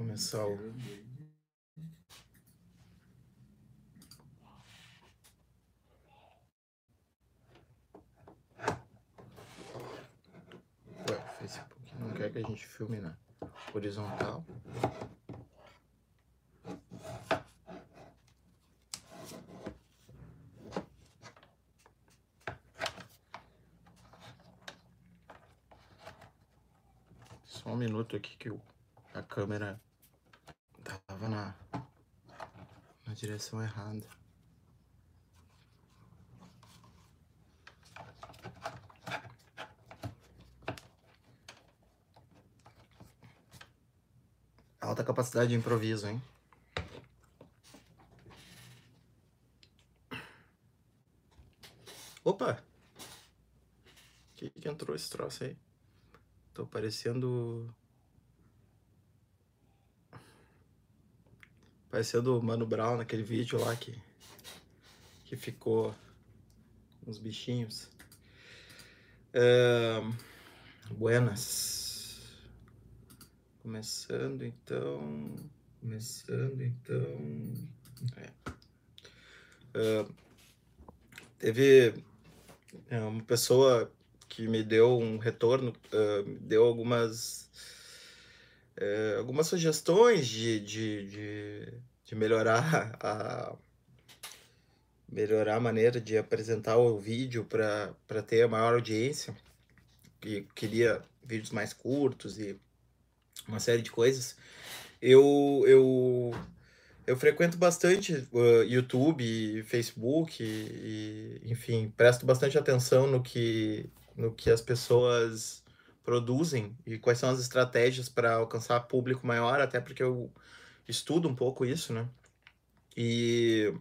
começar o. Ué, o Facebook não quer que a gente filme na horizontal. Só um minuto aqui que a câmera tava na, na direção errada. Alta capacidade de improviso, hein? Opa! O que, que entrou esse troço aí? Tô parecendo. Parecendo o Mano Brown naquele vídeo lá que. Que ficou. Uns bichinhos. Ahn, buenas. Começando então. Começando então. É. Ahn, teve é, uma pessoa que me deu um retorno, deu algumas, eh, algumas sugestões de, de, de, de melhorar a melhorar a maneira de apresentar o vídeo para para ter a maior audiência. E queria vídeos mais curtos e uma série de coisas. Eu, eu, eu frequento bastante uh, YouTube, Facebook, e, e, enfim, presto bastante atenção no que, no que as pessoas produzem e quais são as estratégias para alcançar público maior, até porque eu estudo um pouco isso, né? E,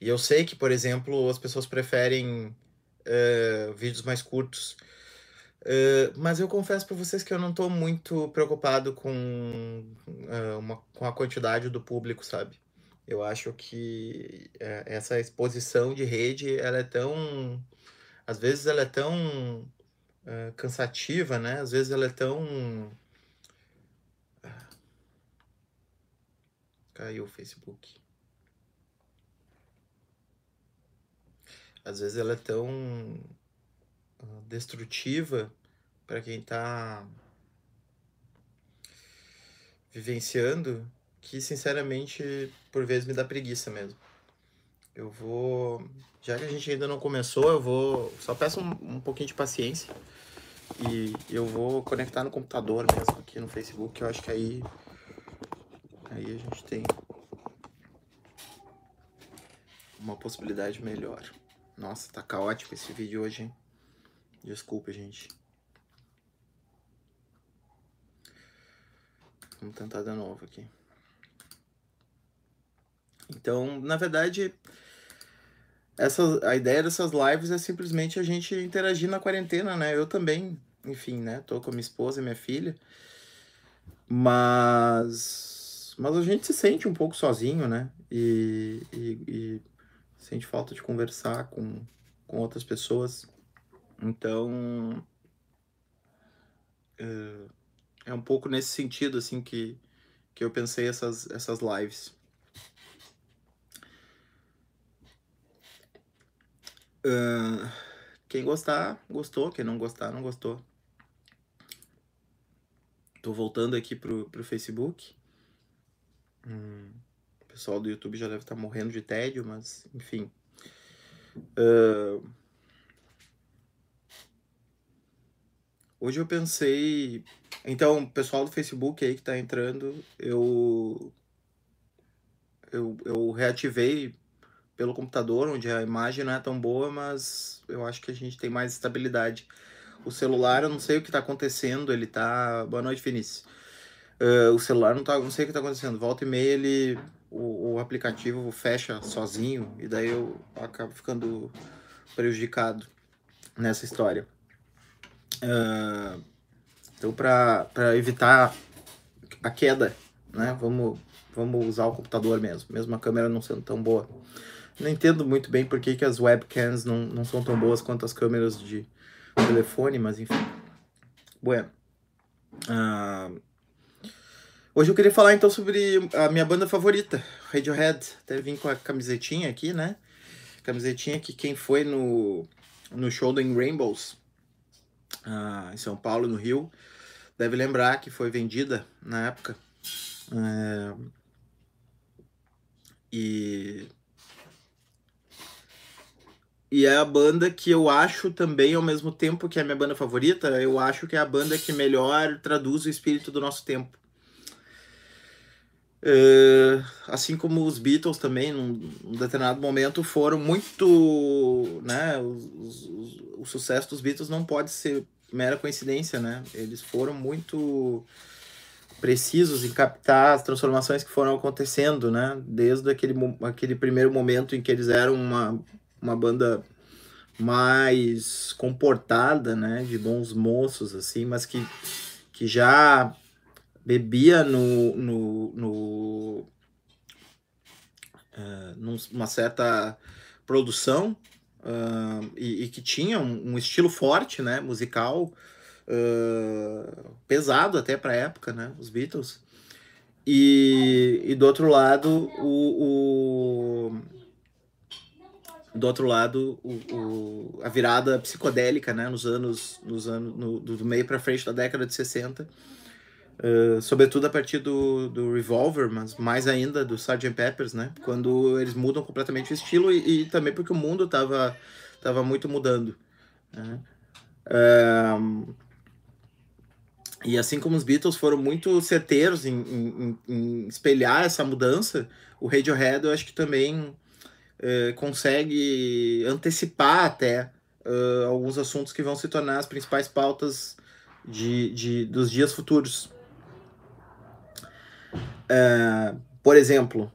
e eu sei que, por exemplo, as pessoas preferem eh, vídeos mais curtos. Eh, mas eu confesso para vocês que eu não estou muito preocupado com, eh, uma, com a quantidade do público, sabe? Eu acho que essa exposição de rede, ela é tão às vezes ela é tão eh, cansativa, né? Às vezes ela é tão. Caiu o Facebook. Às vezes ela é tão ah, destrutiva para quem está vivenciando que, sinceramente, por vezes me dá preguiça mesmo. Eu vou. Já que a gente ainda não começou, eu vou. Só peço um, um pouquinho de paciência. E eu vou conectar no computador mesmo, aqui no Facebook. Eu acho que aí. Aí a gente tem. Uma possibilidade melhor. Nossa, tá caótico esse vídeo hoje, hein? Desculpa, gente. Vamos tentar de novo aqui. Então, na verdade, essa, a ideia dessas lives é simplesmente a gente interagir na quarentena, né? Eu também, enfim, né? Tô com a minha esposa e minha filha. Mas. Mas a gente se sente um pouco sozinho, né? E, e, e sente falta de conversar com, com outras pessoas. Então. É, é um pouco nesse sentido, assim, que, que eu pensei essas, essas lives. Ah, quem gostar, gostou. Quem não gostar, não gostou. Tô voltando aqui pro, pro Facebook. Hum, o pessoal do YouTube já deve estar morrendo de tédio, mas enfim. Ah, hoje eu pensei. Então, o pessoal do Facebook aí que tá entrando, eu. Eu, eu reativei pelo computador, onde a imagem não é tão boa, mas eu acho que a gente tem mais estabilidade. O celular, eu não sei o que está acontecendo, ele tá. Boa noite, Vinícius. Uh, o celular não tá. Não sei o que está acontecendo. Volta e meia ele. O, o aplicativo fecha sozinho, e daí eu acabo ficando prejudicado nessa história. Uh, então, para evitar a queda, né? Vamos, vamos usar o computador mesmo, mesmo a câmera não sendo tão boa. Não entendo muito bem por que, que as webcams não, não são tão boas quanto as câmeras de telefone, mas enfim. Bueno. Uh, hoje eu queria falar então sobre a minha banda favorita, Radiohead. Até vim com a camisetinha aqui, né? Camisetinha que quem foi no, no show do In Rainbows, uh, em São Paulo, no Rio, deve lembrar que foi vendida na época. Uh, e e é a banda que eu acho também, ao mesmo tempo que é a minha banda favorita, eu acho que é a banda que melhor traduz o espírito do nosso tempo. Uh, assim como os Beatles também, num, num, determinado momento, foram muito. Né, os, os, o sucesso dos Beatles não pode ser mera coincidência, né? Eles foram muito precisos em captar as transformações que foram acontecendo, né? Desde aquele, aquele primeiro momento em que eles eram uma uma banda mais comportada, né, de bons moços assim, mas que, que já bebia no, no, no uh, numa certa produção uh, e, e, que tinha um, um, estilo forte, né, musical uh, pesado até para a época, né, os Beatles. E, e do outro lado o, o do outro lado o, o, a virada psicodélica né nos anos nos anos no, do meio para frente da década de 60 uh, sobretudo a partir do, do Revolver mas mais ainda do Sgt. Peppers né quando eles mudam completamente o estilo e, e também porque o mundo estava tava muito mudando né? e assim como os Beatles foram muito certeiros em, em, em espelhar essa mudança o Radiohead eu acho que também eh, consegue antecipar até uh, alguns assuntos que vão se tornar as principais pautas de, de, dos dias futuros. Uh, por exemplo,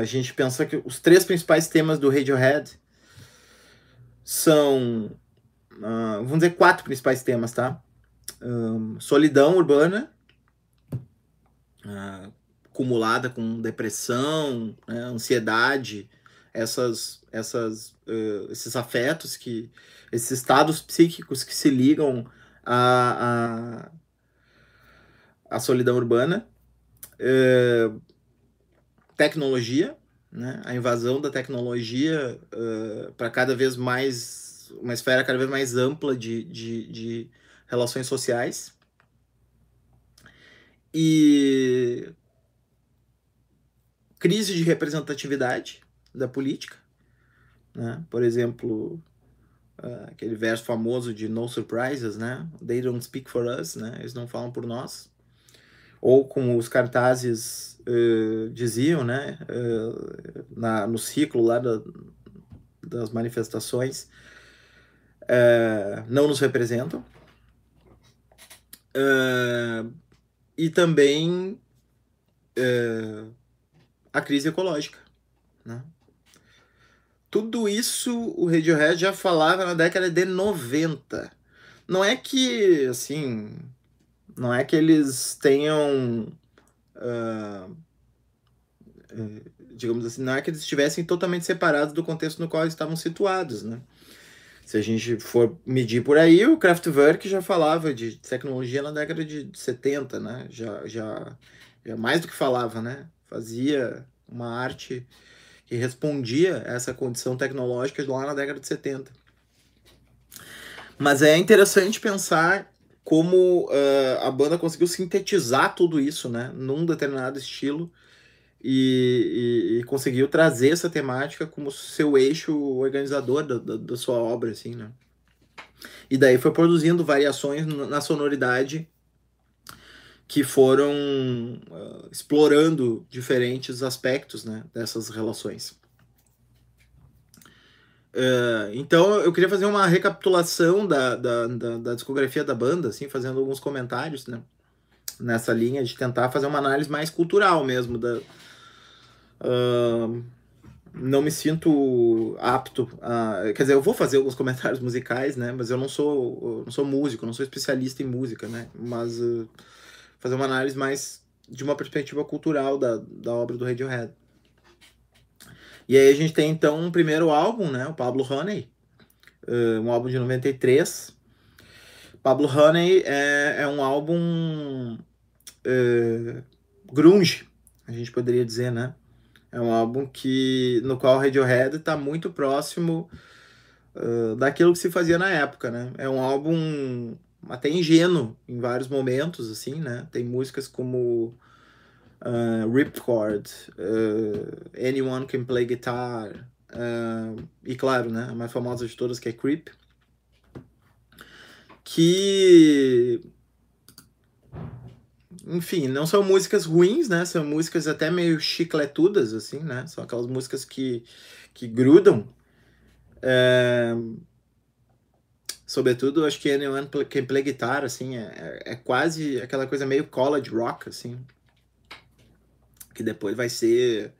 a gente pensa que os três principais temas do Radiohead são, vamos dizer, quatro principais temas, tá? Um, solidão urbana, acumulada com depressão, né, ansiedade, essas, essas, uh, esses afetos, que, esses estados psíquicos que se ligam à, à, à solidão urbana. Uh, tecnologia, né? a invasão da tecnologia uh, para cada vez mais, uma esfera cada vez mais ampla de, de, de relações sociais. E crise de representatividade, da política. Né? Por exemplo, uh, aquele verso famoso de No Surprises, né? They don't speak for us, né? Eles não falam por nós. Ou como os cartazes uh, diziam, né? Uh, na, no ciclo lá da, das manifestações, não nos representam. e também a crise ecológica, né? Tudo isso o Radiohead já falava na década de 90. Não é que, assim, não é que eles tenham, uh, digamos assim, não é que eles estivessem totalmente separados do contexto no qual eles estavam situados, né? Se a gente for medir por aí, o Kraftwerk já falava de tecnologia na década de 70, né? Já, já, já mais do que falava, né? Fazia uma arte que respondia a essa condição tecnológica lá na década de 70. Mas é interessante pensar como uh, a banda conseguiu sintetizar tudo isso né, num determinado estilo e, e, e, conseguiu trazer essa temática como seu eixo organizador da, da, da sua obra. Assim, né? E daí foi produzindo variações na sonoridade que foram uh, explorando diferentes aspectos né, dessas relações. Uh, então eu queria fazer uma recapitulação da, da, da, da, discografia da banda, assim, fazendo alguns comentários né, nessa linha de tentar fazer uma análise mais cultural mesmo. Da, uh, não me sinto apto a. Quer dizer, eu vou fazer alguns comentários musicais, né? Mas eu não sou, não sou músico, não sou especialista em música, né? Mas. Fazer uma análise mais de uma perspectiva cultural da, da obra do Radiohead. E aí a gente tem então um primeiro álbum, né? O Pablo Honey, uh, um álbum de 93. Pablo Honey é, é um álbum uh, grunge, a gente poderia dizer, né? É um álbum que no qual o Radiohead está muito próximo uh, daquilo que se fazia na época, né? É um álbum até ingênuo em vários momentos, assim, né? Tem músicas como uh, Ripcord, uh, Anyone Can Play Guitar, uh, e claro, né? A mais famosa de todas que é Creep, que enfim, não são músicas ruins, né? São músicas até meio chicletudas, assim, né? São aquelas músicas que, que grudam. Sobretudo, acho que Anyone Can Play Guitar, assim, é, é quase aquela coisa meio college rock, assim. Que depois vai ser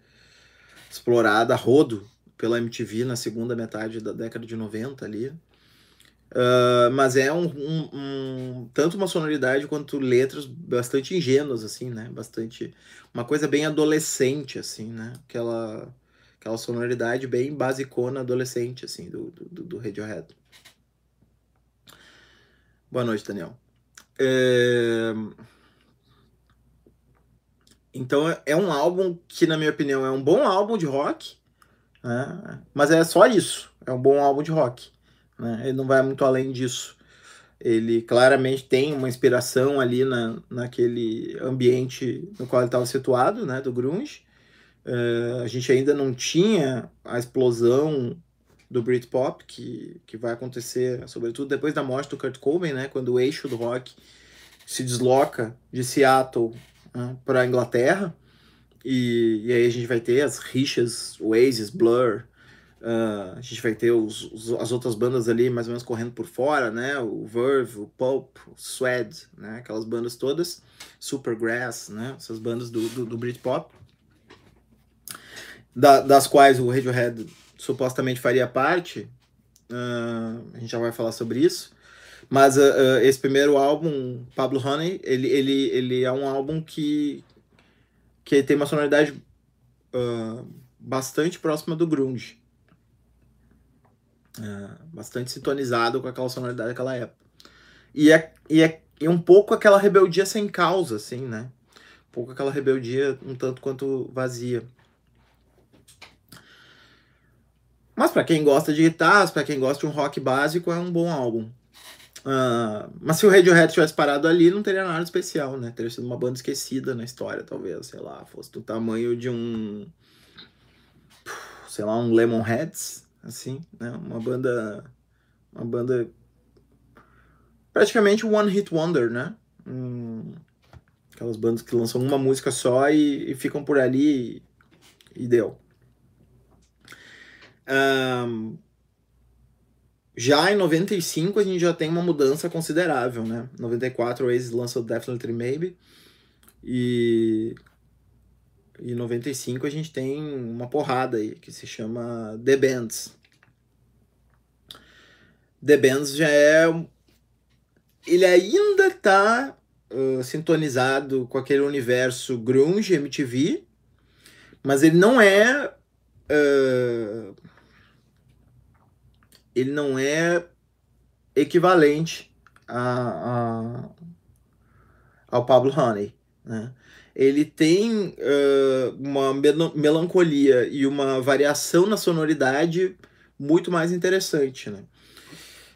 explorada a rodo pela MTV na segunda metade da década de 90 ali. Uh, mas é um, um, um, tanto uma sonoridade quanto letras bastante ingênuas assim né bastante uma coisa bem adolescente assim né aquela aquela sonoridade bem basicona adolescente assim do, do, do Radiohead boa noite Daniel é... então é um álbum que na minha opinião é um bom álbum de rock né? mas é só isso é um bom álbum de rock né? Ele não vai muito além disso. Ele claramente tem uma inspiração ali na, naquele ambiente no qual ele estava situado, né, do grunge. Uh, a gente ainda não tinha a explosão do Britpop que, que vai acontecer, sobretudo depois da morte do Kurt Cobain, né, quando o eixo do rock se desloca de Seattle né, para a Inglaterra. E, e aí a gente vai ter as rixas Oasis, Blur, Uh, a gente vai ter os, os, as outras bandas ali mais ou menos correndo por fora, né? O Verve, o Pulp, o Swed, né? Aquelas bandas todas, Supergrass, né? Essas bandas do, do, do Britpop, da, das quais o Radiohead supostamente faria parte. Uh, a gente já vai falar sobre isso. Mas uh, esse primeiro álbum, Pablo Honey, ele, ele, ele é um álbum que, que tem uma sonoridade bastante próxima do grunge. Bastante sintonizado com aquela sonoridade daquela época. E é, e é, é um pouco aquela rebeldia sem causa, assim, né? Um pouco aquela rebeldia um tanto quanto vazia. Mas para quem gosta de guitarras, para quem gosta de um rock básico, é um bom álbum. Uh, mas se o Radiohead tivesse parado ali, não teria nada especial, né? Teria sido uma banda esquecida na história, talvez, sei lá, fosse do tamanho de um. Sei lá, um Lemonheads, assim, né? Uma banda, uma banda praticamente one hit wonder, né? Hum, aquelas bandas que lançam uma música só e, e ficam por ali e, e deu. Um, já em 95 a gente já tem uma mudança considerável, né? 94 o Oasis lança o Definitely Maybe e em 95 a gente tem uma porrada aí que se chama The Bands. The Bands já é. Ele ainda tá uh, sintonizado com aquele universo grunge MTV, mas ele não é. Uh, ele não é equivalente a, a, ao Pablo Honey. Né? Ele tem uh, uma melancolia e uma variação na sonoridade muito mais interessante. Né?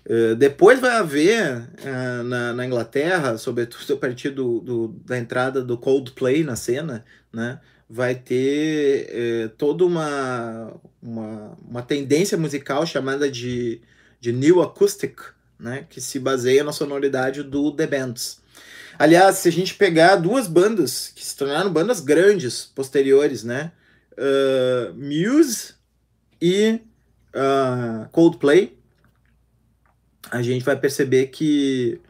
Uh, depois vai haver uh, na, na, Inglaterra, sobretudo a partir do, do, da entrada do Coldplay na cena, né, vai ter uh, toda uma, uma, uma tendência musical chamada de, de New Acoustic, né, que se baseia na sonoridade do The Bands. Aliás, se a gente pegar duas bandas que se tornaram bandas grandes posteriores, né, Muse e Coldplay, a gente vai perceber que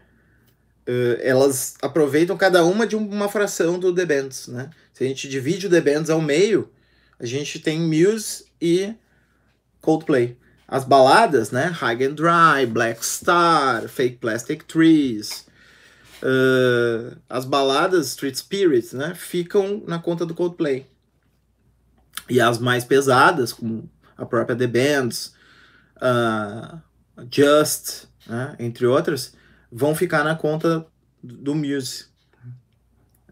uh, elas aproveitam cada uma de uma fração do The Bands, né? Se a gente divide o The Bands ao meio, a gente tem Muse e Coldplay. As baladas, né? High and Dry, Black Star, Fake Plastic Trees, uh, as baladas Street Spirits, né? Ficam na conta do Coldplay. E as mais pesadas, como a própria The Bands, uh, Just, né, entre outras, vão ficar na conta do Muse.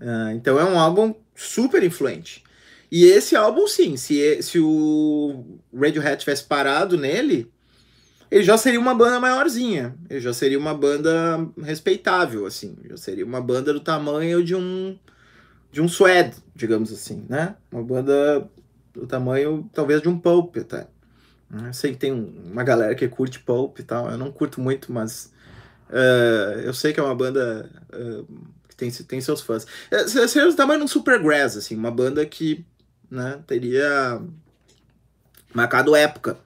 Uh, então é um álbum super influente. E esse álbum, sim, se, se o Radiohead tivesse parado nele, ele já seria uma banda maiorzinha. Ele já seria uma banda respeitável, assim. Já seria uma banda do tamanho de um de um Suede, digamos assim, né? Uma banda do tamanho, talvez, de um Pulp até. Eu sei que tem uma galera que curte Pulp e tal, eu não curto muito, mas uh, eu sei que é uma banda uh, tem, tem seus fãs. É, seria o tamanho de um Supergrass, assim, uma banda que né, teria marcado época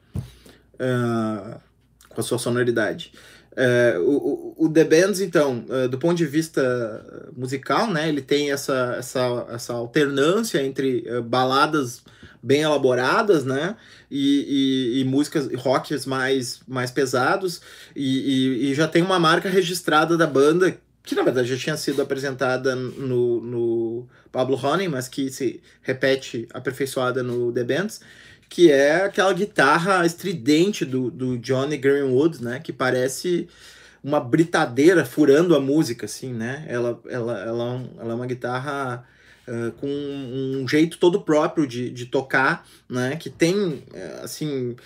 uh, com a sua sonoridade. Uh, o, o, The Bands, então, uh, do ponto de vista musical, né, ele tem essa, essa, essa alternância entre uh, baladas bem elaboradas, né, e, e, e, músicas rocks mais, mais pesados, e, e, já tem uma marca registrada da banda, que na verdade já tinha sido apresentada no, no Pablo Honey, mas que se repete aperfeiçoada no The Bands, que é aquela guitarra estridente do, do Johnny Greenwood, né? Que parece uma britadeira furando a música, assim, né? Ela, ela, ela, é ela é uma guitarra uh, com um jeito todo próprio de, de tocar, né? Que tem, assim, uh,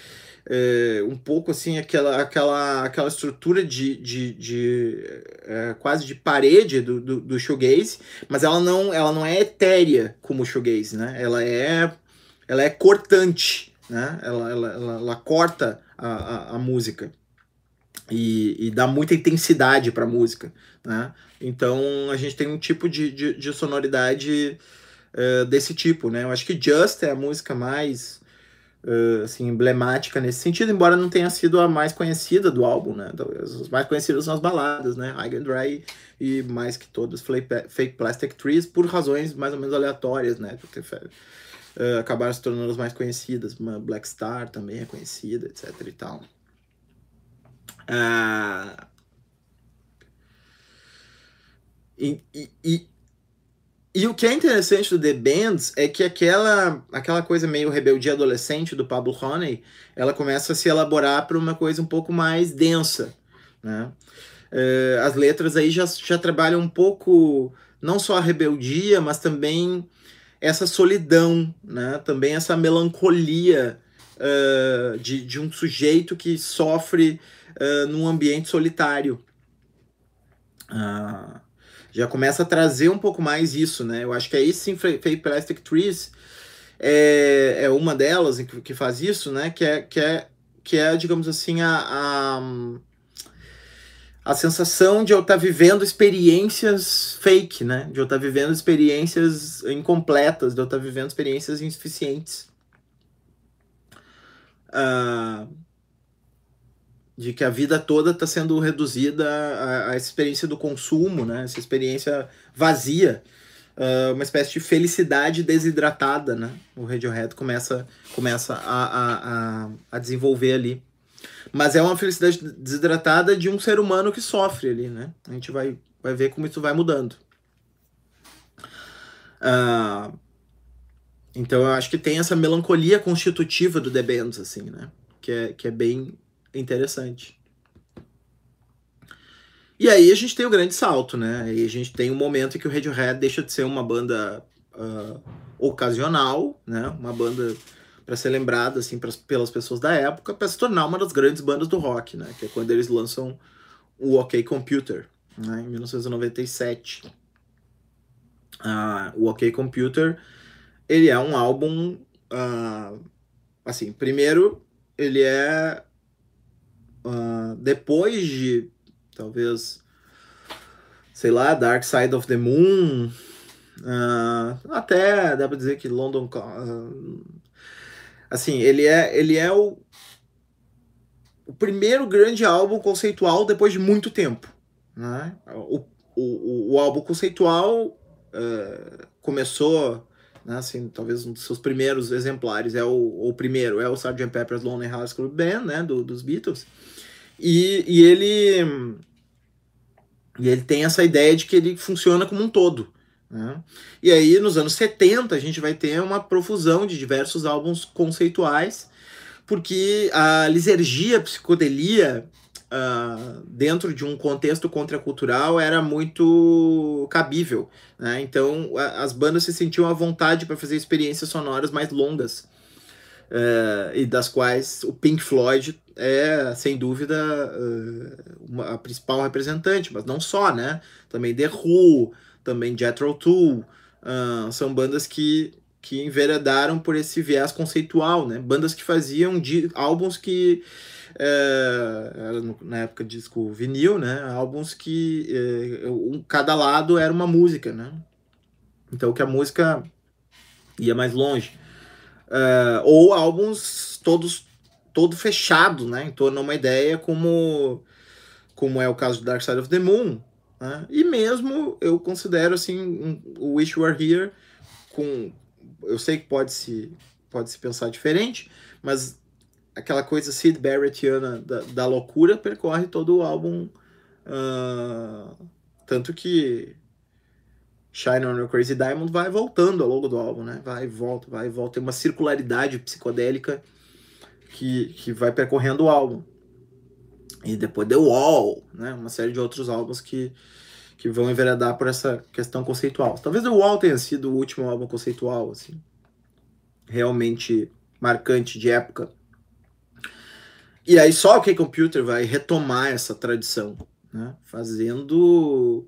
um pouco, assim, aquela, aquela, aquela estrutura de, de, de uh, quase de parede do, do, do shoegaze, mas ela não, ela não é etérea como o shoegaze, né? Ela é ela é cortante, né? Ela, ela, ela, ela corta a, a, a música e, e, dá muita intensidade para a música, né? Então a gente tem um tipo de, de, de sonoridade uh, desse tipo, né? Eu acho que Just é a música mais uh, assim, emblemática nesse sentido, embora não tenha sido a mais conhecida do álbum, né? As mais conhecidas são as baladas, né? High and Dry e mais que todas Fake Plastic Trees, por razões mais ou menos aleatórias, né? Porque uh, acabaram se tornando as mais conhecidas. Black Star também é conhecida, etc e tal. Uh, e, e, e, o que é interessante do The Bands é que aquela, aquela coisa meio rebeldia adolescente do Pablo Honey, ela começa a se elaborar para uma coisa um pouco mais densa, né? Uh, as letras aí já, já trabalham um pouco, não só a rebeldia, mas também essa solidão, né? também essa melancolia uh, de, de um sujeito que sofre uh, num ambiente solitário. Uh, já começa a trazer um pouco mais isso, né? Eu acho que aí sim, Fake Plastic Trees é, é uma delas que, que faz isso, né? Que é, que é, que é digamos assim, a, a a sensação de eu estar tá vivendo experiências fake, né? De eu estar tá vivendo experiências incompletas, de eu estar tá vivendo experiências insuficientes. Uh, de que a vida toda está sendo reduzida essa experiência do consumo, né? Essa experiência vazia, uh, uma espécie de felicidade desidratada, né? O Radiohead começa, começa a, a, a, a desenvolver ali. Mas é uma felicidade desidratada de um ser humano que sofre ali, né? A gente vai, vai ver como isso vai mudando. Uh, então eu acho que tem essa melancolia constitutiva do The Bands, assim, né? Que é, que é bem interessante. E aí a gente tem o grande salto, né? Aí a gente tem um momento em que o Radiohead deixa de ser uma banda uh, ocasional, né? Uma banda para ser lembrada assim pras, pelas pessoas da época para se tornar uma das grandes bandas do rock, né? Que é quando eles lançam o OK Computer, né? Em 1997. Ah, o OK Computer ele é um álbum ah, assim, primeiro ele é ah, depois de talvez sei lá, Dark Side of the Moon, uh, até dá para dizer que London uh, Assim, ele é, ele é o, o primeiro grande álbum conceitual depois de muito tempo. Né? O, o, o álbum conceitual começou, né, assim, talvez um dos seus primeiros exemplares, é o, o primeiro, é o Sgt. Pepper's Lonely Hearts Club Band, né, do, dos Beatles, e, e ele e ele tem essa ideia de que ele funciona como um todo, Né? E aí, nos anos 70, a gente vai ter uma profusão de diversos álbuns conceituais, porque a lisergia, a psicodelia, uh, dentro de um contexto contracultural, era muito cabível. Né? Então, a, as bandas se sentiam à vontade para fazer experiências sonoras mais longas, uh, e das quais o Pink Floyd é, sem dúvida, uh, uma, a principal representante, mas não só, né? Também The Who, também Jethro Tull, uh, são bandas que, que enveredaram por esse viés conceitual, né? Bandas que faziam álbuns que era no, na época disco vinil, né? Álbuns que é, um, cada lado era uma música, né? Então que a música ia mais longe. É, ou álbuns todos todo fechado, né? Em torno de uma ideia como como é o caso do Dark Side of the Moon, né? E mesmo eu considero assim o Wish You Were Here com eu sei que pode se pode se pensar diferente, mas aquela coisa Sid Barrettiana da, da loucura percorre todo o álbum uh, tanto que Shine on Your Crazy Diamond vai voltando ao longo do álbum, né? Vai e volta, vai e volta. Tem uma circularidade psicodélica que, que vai percorrendo o álbum. E depois The Wall, né? Uma série de outros álbuns que, que vão enveredar por essa questão conceitual. Talvez The Wall tenha sido o último álbum conceitual, assim, realmente marcante de época. E aí só o K-Computer vai retomar essa tradição, né? Fazendo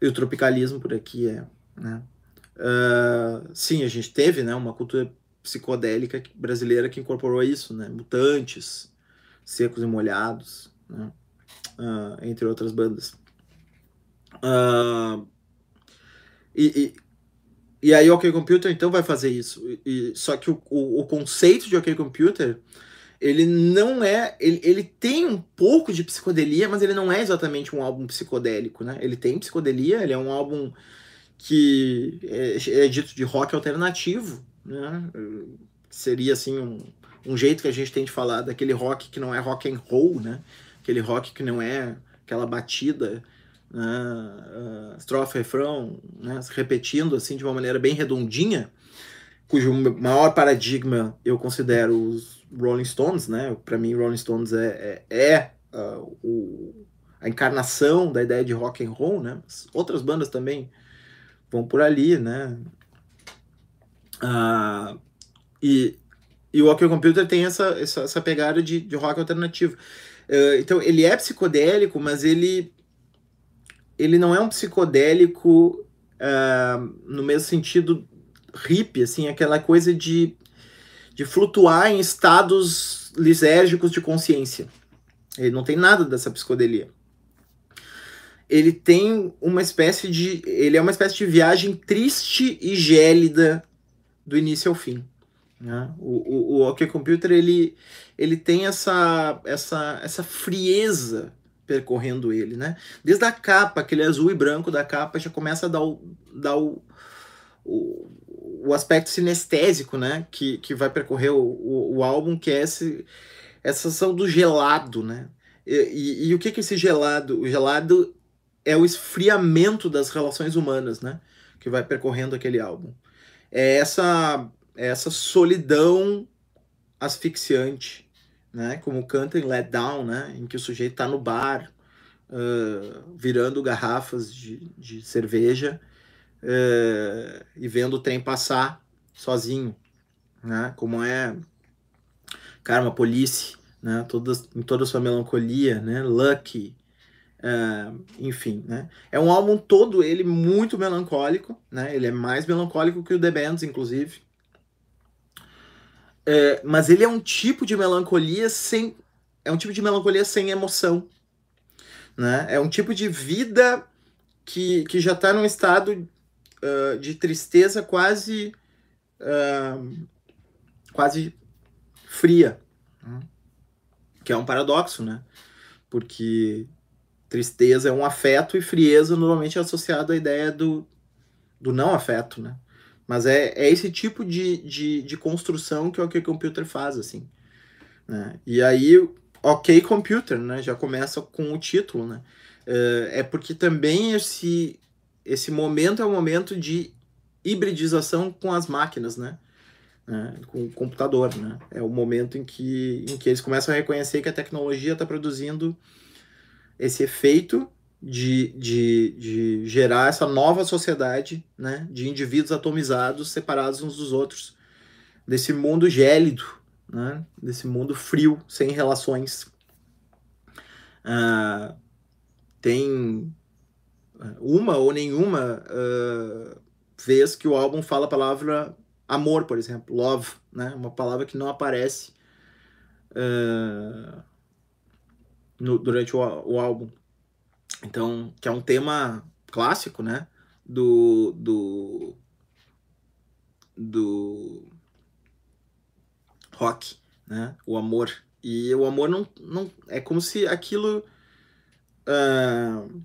e o tropicalismo por aqui é, né? Uh, sim, a gente teve, né, uma cultura psicodélica brasileira que incorporou isso, né? Mutantes, Secos e Molhados, né? Uh, entre outras bandas. Uh, e, e, e, aí o OK Computer então vai fazer isso. E, só que o, o, o, conceito de OK Computer ele não é. Ele, ele tem um pouco de psicodelia, mas ele não é exatamente um álbum psicodélico, né? Ele tem psicodelia, ele é um álbum que é, é dito de rock alternativo, né? Seria assim um, um jeito que a gente tem de falar daquele rock que não é rock and roll, né? Aquele rock que não é aquela batida, né? Uh, estrofe, refrão, né? repetindo assim de uma maneira bem redondinha, cujo maior paradigma eu considero os Rolling Stones, né? Para mim, Rolling Stones é, é, é uh, o, a encarnação da ideia de rock and roll, né? outras bandas também vão por ali, né? Uh, e, e o OK Computer tem essa, essa, essa pegada de, de rock alternativo. Uh, então, ele é psicodélico, mas ele, ele não é um psicodélico uh, no mesmo sentido hippie, assim, aquela coisa de, de flutuar em estados lisérgicos de consciência. Ele não tem nada dessa psicodelia. Ele tem uma espécie de. Ele é uma espécie de viagem triste e gélida do início ao fim. Né? O, o, o OK Computer ele, ele tem essa, essa, essa frieza percorrendo ele, né? Desde a capa, aquele azul e branco da capa já começa a dar o, dar o, o, o aspecto sinestésico, né? Que, que vai percorrer o, o, o álbum, que é esse, essa ação do gelado, né? E, e, e, o que, que esse gelado? O gelado é o esfriamento das relações humanas, né? Que vai percorrendo aquele álbum é essa, é essa solidão asfixiante, né? Como canta em Let Down, né? Em que o sujeito está no bar, uh, virando garrafas de, de cerveja uh, e vendo o trem passar sozinho, né? Como é Karma Police, né? Todas, em toda a sua melancolia, né? Lucky, Uh, enfim, né? É um álbum todo ele muito melancólico, né? Ele é mais melancólico que o The Bands, inclusive. É, mas ele é um tipo de melancolia sem é um tipo de melancolia sem emoção, né? É um tipo de vida que, que já está num estado uh, de tristeza quase uh, quase fria, né? que é um paradoxo, né? Porque Tristeza é um afeto e frieza normalmente é associado à ideia do, do não afeto, né? Mas é, é esse tipo de, de, de construção que o OK Computer faz, assim. Né? E aí, OK Computer, né? Já começa com o título, né? É, é porque também esse, esse momento é o momento de hibridização com as máquinas, né? né? Com o computador, né? É o momento em que, em que eles começam a reconhecer que a tecnologia está produzindo esse efeito de, de, de gerar essa nova sociedade, né? De indivíduos atomizados, separados uns dos outros, desse mundo gélido, né? Desse mundo frio, sem relações. Uh, tem uma ou nenhuma uh, vez que o álbum fala a palavra amor, por exemplo, love, né? Uma palavra que não aparece uh, no, durante o, o, álbum. Então, que é um tema clássico, né? Do do do rock, né? O amor e o amor não, não é como se aquilo uh,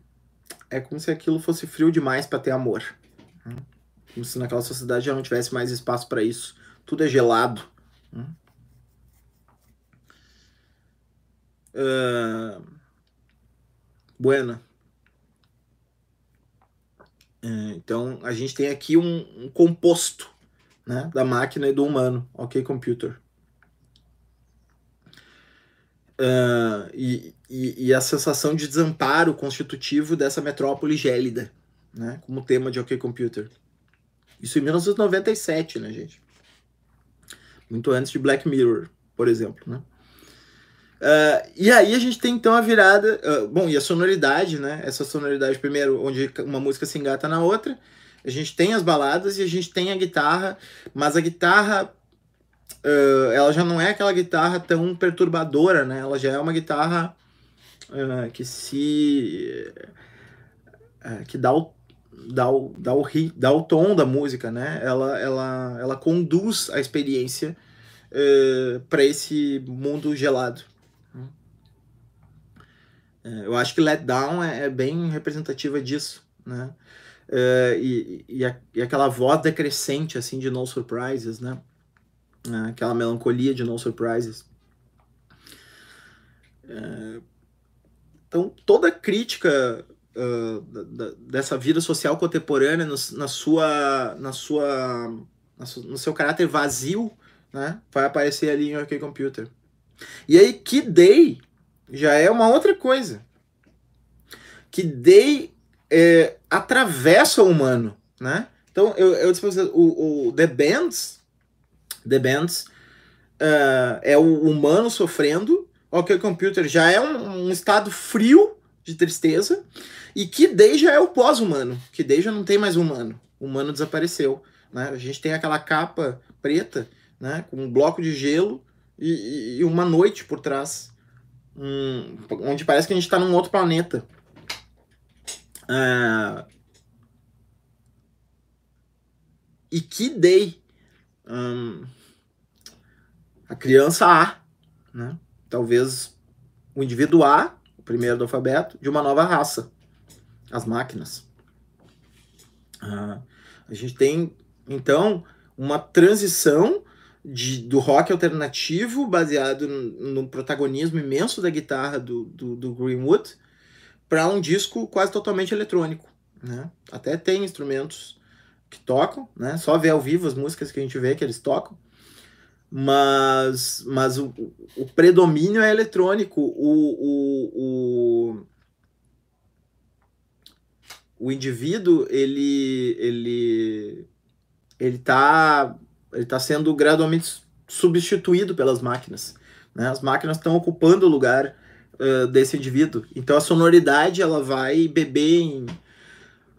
é como se aquilo fosse frio demais para ter amor. Como se naquela sociedade já não tivesse mais espaço para isso. Tudo é gelado. Uh, buena. Uh, então a gente tem aqui um, um composto né, da máquina e do humano, ok, computer. Uh, e, e, e, a sensação de desamparo constitutivo dessa metrópole gélida, né, como tema de OK Computer. Isso em 1997, né, gente? Muito antes de Black Mirror, por exemplo, né? Uh, e aí a gente tem então a virada, uh, bom, e a sonoridade, né? Essa sonoridade primeiro, onde uma música se engata na outra. A gente tem as baladas e a gente tem a guitarra, mas a guitarra uh, ela já não é aquela guitarra tão perturbadora, né? Ela já é uma guitarra uh, que se uh, que dá o dá o, dá o dá o tom da música, né? Ela ela ela conduz a experiência para esse mundo gelado. Eu acho que Let Down é, é bem representativa disso, né? e, e, a, e aquela voz decrescente assim de No Surprises, né? Né? aquela melancolia de No Surprises. É... Então, toda crítica uh, da, dessa vida social contemporânea no, na sua, na sua, na no seu caráter vazio, né, vai aparecer ali em OK Computer. E aí, que Day já é uma outra coisa. Que Day é, atravessa o humano, né? Então, eu, eu o, o The Bands The Bands, uh, é o humano sofrendo, OK Computer já é um, um, estado frio de tristeza, e que Day já é o pós-humano, que Day já não tem mais humano, o humano desapareceu. Né? A gente tem aquela capa preta, né, com um bloco de gelo e, e uma noite por trás, um, onde parece que a gente está num outro planeta. Uh, e que Day um, a criança A, né? talvez o indivíduo A, o primeiro do alfabeto, de uma nova raça, as máquinas. Ah, a gente tem, então, uma transição de, do rock alternativo, baseado no, no protagonismo imenso da guitarra do, do, do Greenwood, para um disco quase totalmente eletrônico. Né? Até tem instrumentos que tocam, né? só ver ao vivo as músicas que a gente vê que eles tocam, mas, mas o, o predomínio é eletrônico. O, o, o, o indivíduo, ele, ele, ele tá, ele tá sendo gradualmente substituído pelas máquinas. Né? As máquinas estão ocupando o lugar uh, desse indivíduo. Então a sonoridade ela vai beber em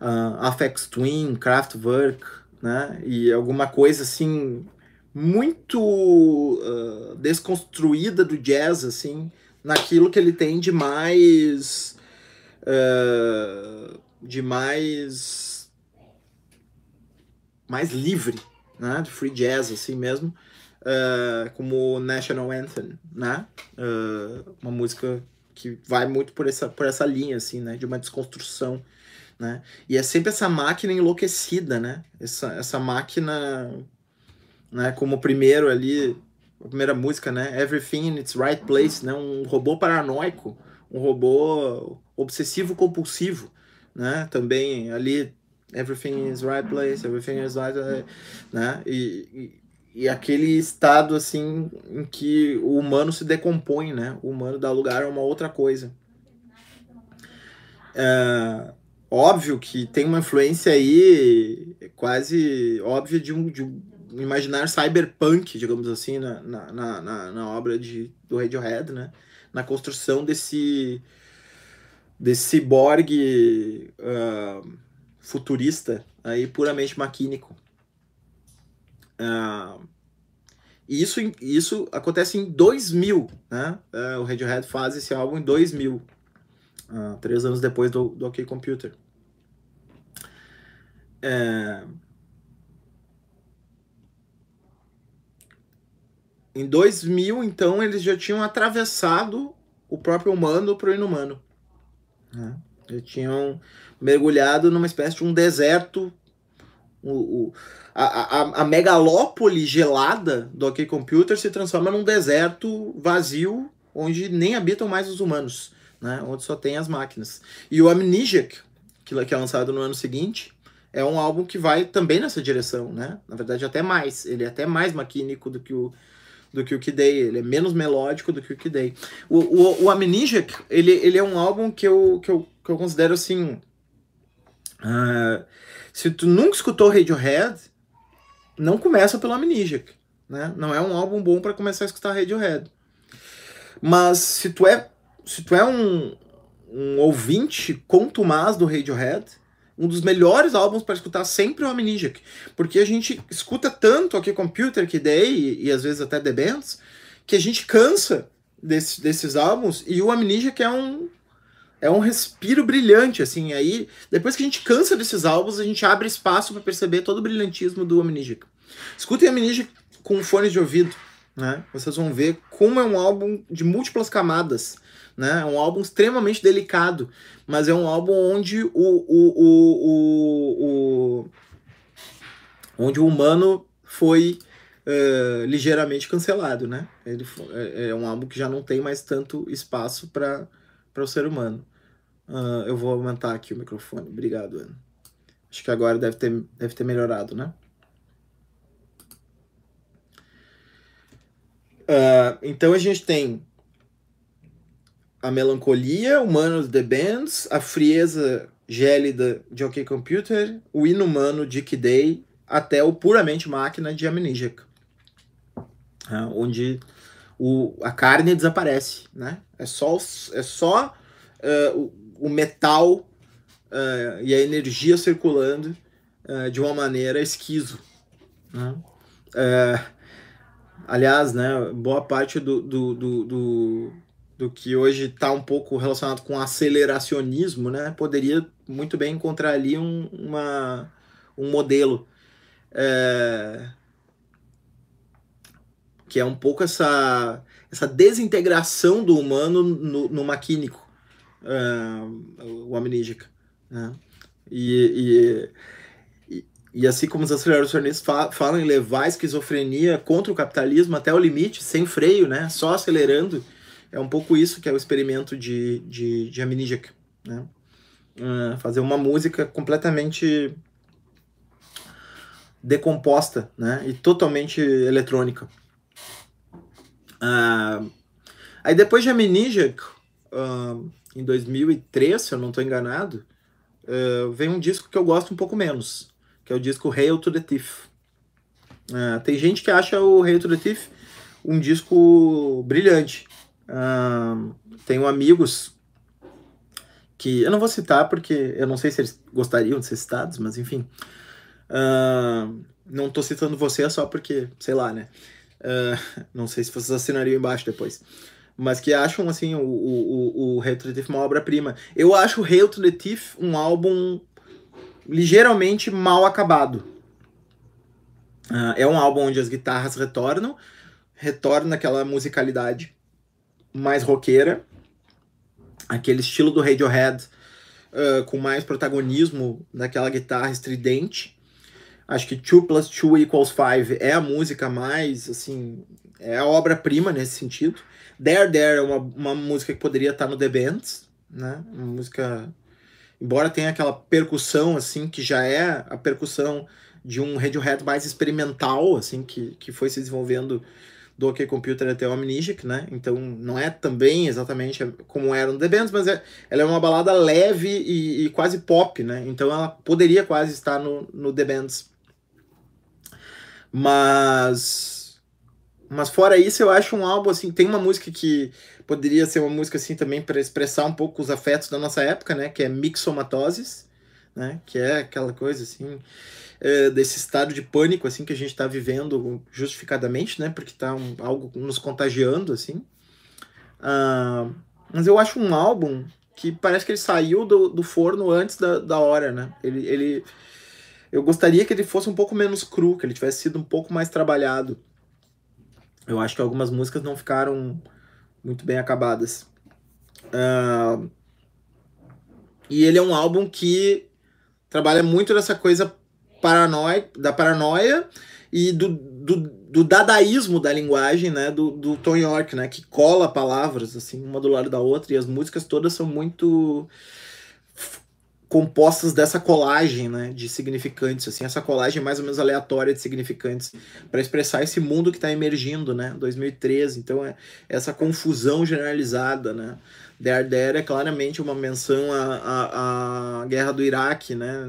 uh, Afex Twin, Kraftwerk, né? E alguma coisa assim muito uh, desconstruída do jazz, assim, naquilo que ele tem de mais. Uh, de mais. mais livre, né? De free jazz, assim mesmo. Uh, como National Anthem, né? Uma música que vai muito por essa, por essa linha, assim, né? De uma desconstrução, né? E é sempre essa máquina enlouquecida, né? Essa, essa máquina né? Como o primeiro ali, a primeira música, né? Everything in its right place, né? Um robô paranoico, um robô obsessivo compulsivo, né? Também ali everything is right place, everything is right, né? E, e, e, aquele estado assim em que o humano se decompõe, né? O humano dá lugar a uma outra coisa. É, óbvio que tem uma influência aí quase óbvia de um, de um imaginário cyberpunk, digamos assim, na, na, na, na obra de, do Radiohead, né? Na construção desse desse ciborgue uh, futurista aí puramente maquínico. Uh, isso, isso acontece em 2000, né? Uh, o Radiohead faz esse álbum em 2000, uh, três anos depois do, do OK Computer. É... Em 2000, então, eles já tinham atravessado o próprio humano para o inumano. Né? Já tinham mergulhado numa espécie de um deserto. O, o, a, a, a megalópole gelada do OK Computer se transforma num deserto vazio onde nem habitam mais os humanos, né? onde só tem as máquinas. E o Amnesiac, que, é lançado no ano seguinte, é um álbum que vai também nessa direção, né? Na verdade, até mais. Ele é até mais maquínico do que o, do que o Kid Day. Ele é menos melódico do que o Kid Day. O, o, o Amnesiac, ele, ele é um álbum que eu, que eu, que eu considero assim Uh, se tu nunca escutou Radiohead, não começa pelo Amnesiac, né? Não é um álbum bom para começar a escutar Radiohead. Mas se tu é, se tu é um, um ouvinte contumaz do Radiohead, um dos melhores álbuns para escutar sempre é o Amnesiac, porque a gente escuta tanto aqui Computer, que Day e, e às vezes até The Bands, que a gente cansa desse, desses álbuns e o Amnesiac é um é um respiro brilhante, assim. Aí, depois que a gente cansa desses álbuns, a gente abre espaço para perceber todo o brilhantismo do Amnesiac. Escutem Amnesiac com fones de ouvido, né? Vocês vão ver como é um álbum de múltiplas camadas, né? É um álbum extremamente delicado, mas é um álbum onde o, o, o, o, onde o humano foi uh, ligeiramente cancelado, né? Ele é, é um álbum que já não tem mais tanto espaço para para o ser humano. Uh, eu vou aumentar aqui o microfone. Obrigado, Ana. Acho que agora deve ter, deve ter melhorado, né? Uh, então a gente tem a melancolia, humanos The Bands, a frieza gélida de OK Computer, o inumano Dick Day, até o puramente máquina de Amnesiac. Uh, onde o, a carne desaparece, né? É só, é só uh, o, o, metal uh, e a energia circulando uh, de uma maneira esquizo. Né? aliás, né, boa parte do, do, do, do, do que hoje está um pouco relacionado com aceleracionismo, né, poderia muito bem encontrar ali um, uma, um modelo. É, que é um pouco essa, essa desintegração do humano no, no maquínico, uh, o amnígica. Né? E, e, e, e, assim como os aceleracionistas fa falam em levar a esquizofrenia contra o capitalismo até o limite, sem freio, né? só acelerando, é um pouco isso que é o experimento de, de, de amnígica. Né? Uh, fazer uma música completamente decomposta né? e totalmente eletrônica. Uh, aí depois de Amnesiac, uh, em 2003, se eu não estou enganado, uh, vem um disco que eu gosto um pouco menos, que é o disco Hail to the Thief. Uh, tem gente que acha o Hail to the Thief um disco brilhante. Tenho amigos que eu não vou citar porque eu não sei se eles gostariam de ser citados, mas enfim. Uh, não estou citando você só porque, sei lá, né? Uh, não sei se vocês assinariam embaixo depois. Mas que acham, assim, o, o, o Hail the Thief uma obra-prima. Eu acho o Hail to the Thief um álbum ligeiramente mal acabado. Uh, é um álbum onde as guitarras retornam, retorna aquela musicalidade mais roqueira, aquele estilo do Radiohead uh, com mais protagonismo daquela guitarra estridente. Acho que 2 plus 2 equals 5 é a música mais, assim, é a obra-prima nesse sentido. There There é uma, uma música que poderia estar no The Bands, né? Uma música embora tenha aquela percussão, assim, que já é a percussão de um Radiohead mais experimental, assim, que, que foi se desenvolvendo do OK Computer até o Amnesiac, né? Então não é também exatamente como era no The Bands, mas é, ela é uma balada leve e, e, quase pop, né? Então ela poderia quase estar no, no The Bands. Mas mas fora isso, eu acho um álbum assim, tem uma música que poderia ser uma música assim também para expressar um pouco os afetos da nossa época, né, que é Mixomatoses, né, que é aquela coisa assim, é, desse estado de pânico assim que a gente está vivendo justificadamente, né? Porque está um, algo nos contagiando assim. Uh, mas eu acho um álbum que parece que ele saiu do, do forno antes da, da hora, né? Ele, ele, eu gostaria que ele fosse um pouco menos cru, que ele tivesse sido um pouco mais trabalhado. Eu acho que algumas músicas não ficaram muito bem acabadas. Uh, e ele é um álbum que trabalha muito dessa coisa paranoia, da paranoia e do, do, do, dadaísmo da linguagem, né, do, do Tom York, né, que cola palavras, assim, uma do lado da outra, e as músicas todas são muito compostas dessa colagem, né, de significantes, assim, essa colagem mais ou menos aleatória de significantes, para expressar esse mundo que está emergindo, né, 2013, então é essa confusão generalizada, né, There There é claramente uma menção à, à, à guerra do Iraque, né?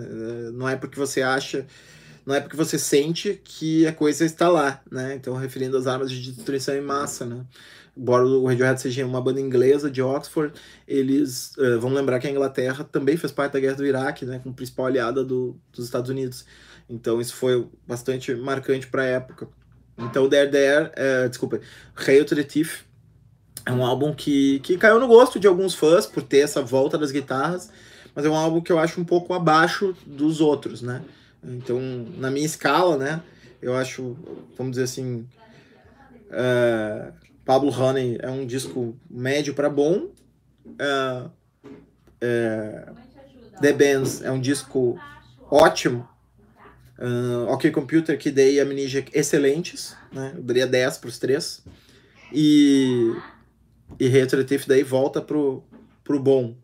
Não é porque você acha, não é porque você sente que a coisa está lá, né? Então, referindo às armas de destruição em massa, né? Embora o Radiohead seja uma banda inglesa de Oxford, eles uh, vão lembrar que a Inglaterra também fez parte da guerra do Iraque, né? Como principal aliada do, dos Estados Unidos. Então, isso foi bastante marcante para a época. Então, There There, uh, desculpa, Hail to the Thief é um álbum que, que caiu no gosto de alguns fãs por ter essa volta das guitarras, mas é um álbum que eu acho um pouco abaixo dos outros, né? Então, na minha escala, né? Eu acho, vamos dizer assim, uh, Pablo Honey é um disco médio para bom. Uh, uh, The Bands é um disco ótimo. Uh, ok Computer, que dei Amnesiac excelentes, né? Eu daria 10 para os três. E e Retroactive daí volta pro, pro bom,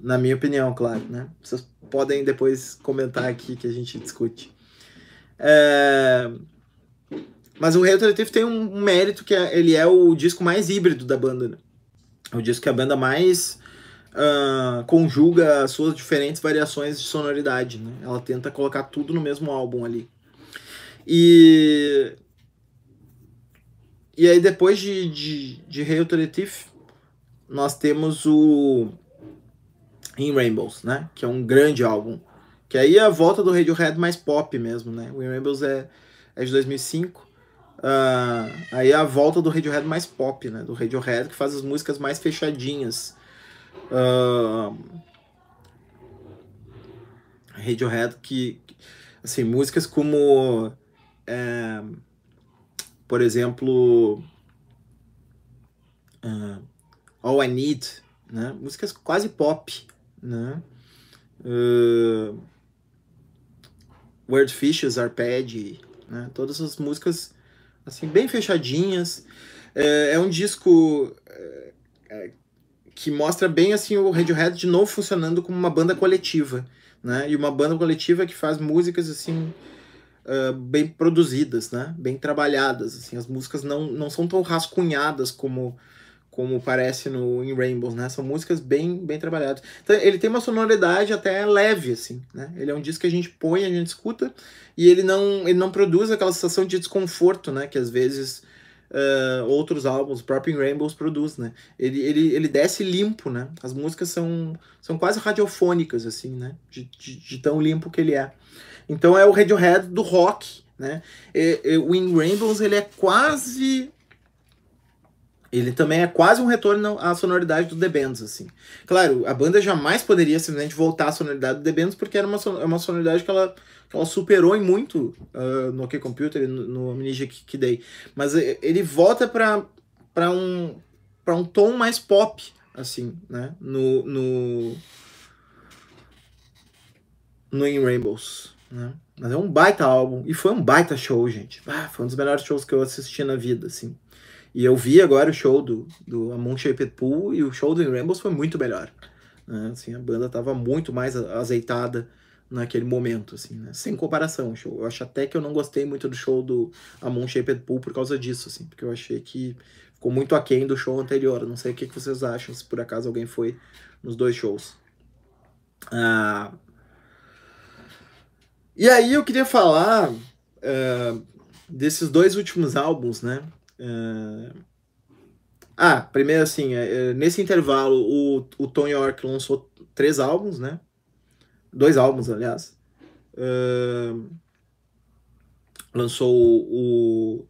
na minha opinião, claro, né? Vocês podem depois comentar aqui que a gente discute. É... Mas o Retroactive tem um mérito que é, ele é o disco mais híbrido da banda, né? É o disco que a banda mais uh, conjuga as suas diferentes variações de sonoridade, né? Ela tenta colocar tudo no mesmo álbum ali. E e aí depois de, de, de Hail to the Thief, nós temos o In Rainbows, né? Que é um grande álbum. Que aí é a volta do Radiohead mais pop mesmo, né? O In Rainbows é, é de 2005. Uh, ah, aí é a volta do Radiohead mais pop, né? Do Radiohead que faz as músicas mais fechadinhas. Uh, Radiohead que, assim, músicas como... É, por exemplo, uh, All I Need, né? músicas quase pop, né? Uh, Word Fishes, Arpeggi, né? todas as músicas assim bem fechadinhas. É, é um disco é, é, que mostra bem assim o Radiohead de novo funcionando como uma banda coletiva, né? E uma banda coletiva que faz músicas assim uh, bem produzidas, né? Bem trabalhadas, assim. As músicas não, não são tão rascunhadas como como parece no In Rainbows, né? São músicas bem bem trabalhadas. Então, ele tem uma sonoridade até leve, assim, né? Ele é um disco que a gente põe, a gente escuta e ele não ele não produz aquela sensação de desconforto, né? Que às vezes Uh, outros álbuns, o próprio In Rainbows produz, né? Ele, ele, ele desce limpo, né? As músicas são, são quase radiofônicas, assim, né? De, de, de, tão limpo que ele é. Então é o Radiohead do rock, né? E, e, o In Rainbows ele é quase ele também é quase um retorno à sonoridade do The Bands, assim. Claro, a banda jamais poderia simplesmente voltar à sonoridade do The Bands, porque era uma, é uma sonoridade que ela, que ela superou em muito uh, no OK Computer, no, no Amnesia Day. Mas ele volta para um, pra um tom mais pop, assim, né? No, no, no In Rainbows. Né? Mas é um baita álbum. E foi um baita show, gente. Ah, foi um dos melhores shows que eu assisti na vida, assim. E eu vi agora o show do, do Amon Shaped Pool e o show do In Rainbows foi muito melhor. Né? Assim, a banda estava muito mais azeitada naquele momento, assim, né? Sem comparação, show. Eu acho até que eu não gostei muito do show do Amon Shaped Pool por causa disso, assim, porque eu achei que ficou muito aquém do show anterior. Não sei o que, que vocês acham, se por acaso alguém foi nos dois shows. Ah, e aí eu queria falar uh, desses dois últimos álbuns, né? Uh, ah, primeiro assim, uh, nesse intervalo o, o Tom York lançou três álbuns, né? Dois álbuns, aliás. lançou o, o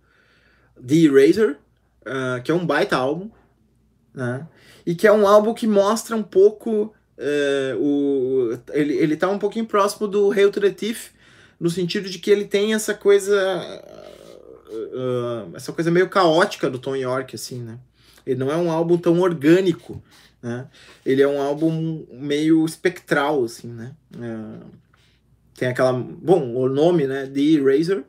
The Eraser, que é um baita álbum, né? E que é um álbum que mostra um pouco o, ele, ele tá um pouquinho próximo do Hail to the Thief, no sentido de que ele tem essa coisa uh, essa coisa meio caótica do Tom York assim né? Ele não é um álbum tão orgânico né? Ele é um álbum meio espectral assim né? Uh, tem aquela bom o nome né The Eraser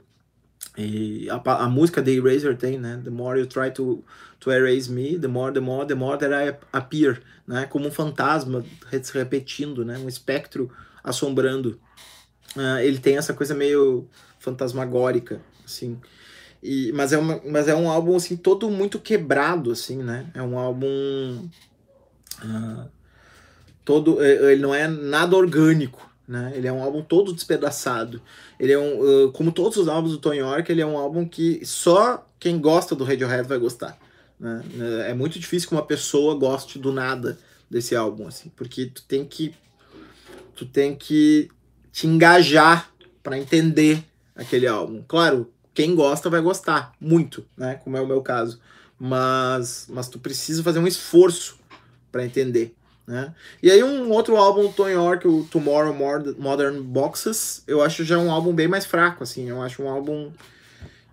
e a, a música The Eraser tem né? The more you try to to erase me the more the more the more that I appear né? Como um fantasma se repetindo né? Um espectro assombrando Uh, ele tem essa coisa meio fantasmagórica, assim. E, mas, é uma, mas é um álbum, assim, todo muito quebrado, assim, né? É um álbum... Uh, todo... É, ele não é nada orgânico, né? Ele é um álbum todo despedaçado. Ele é um... Uh, como todos os álbuns do Tony York, ele é um álbum que só quem gosta do Radiohead vai gostar. Né? É muito difícil que uma pessoa goste do nada desse álbum, assim. Porque tu tem que... Tu tem que te engajar para entender aquele álbum. Claro, quem gosta vai gostar muito, né? Como é o meu caso. Mas, mas tu precisa fazer um esforço para entender. Né? E aí um outro álbum do Tony York, o Tomorrow Modern Boxes, eu acho já um álbum bem mais fraco, assim, eu acho um álbum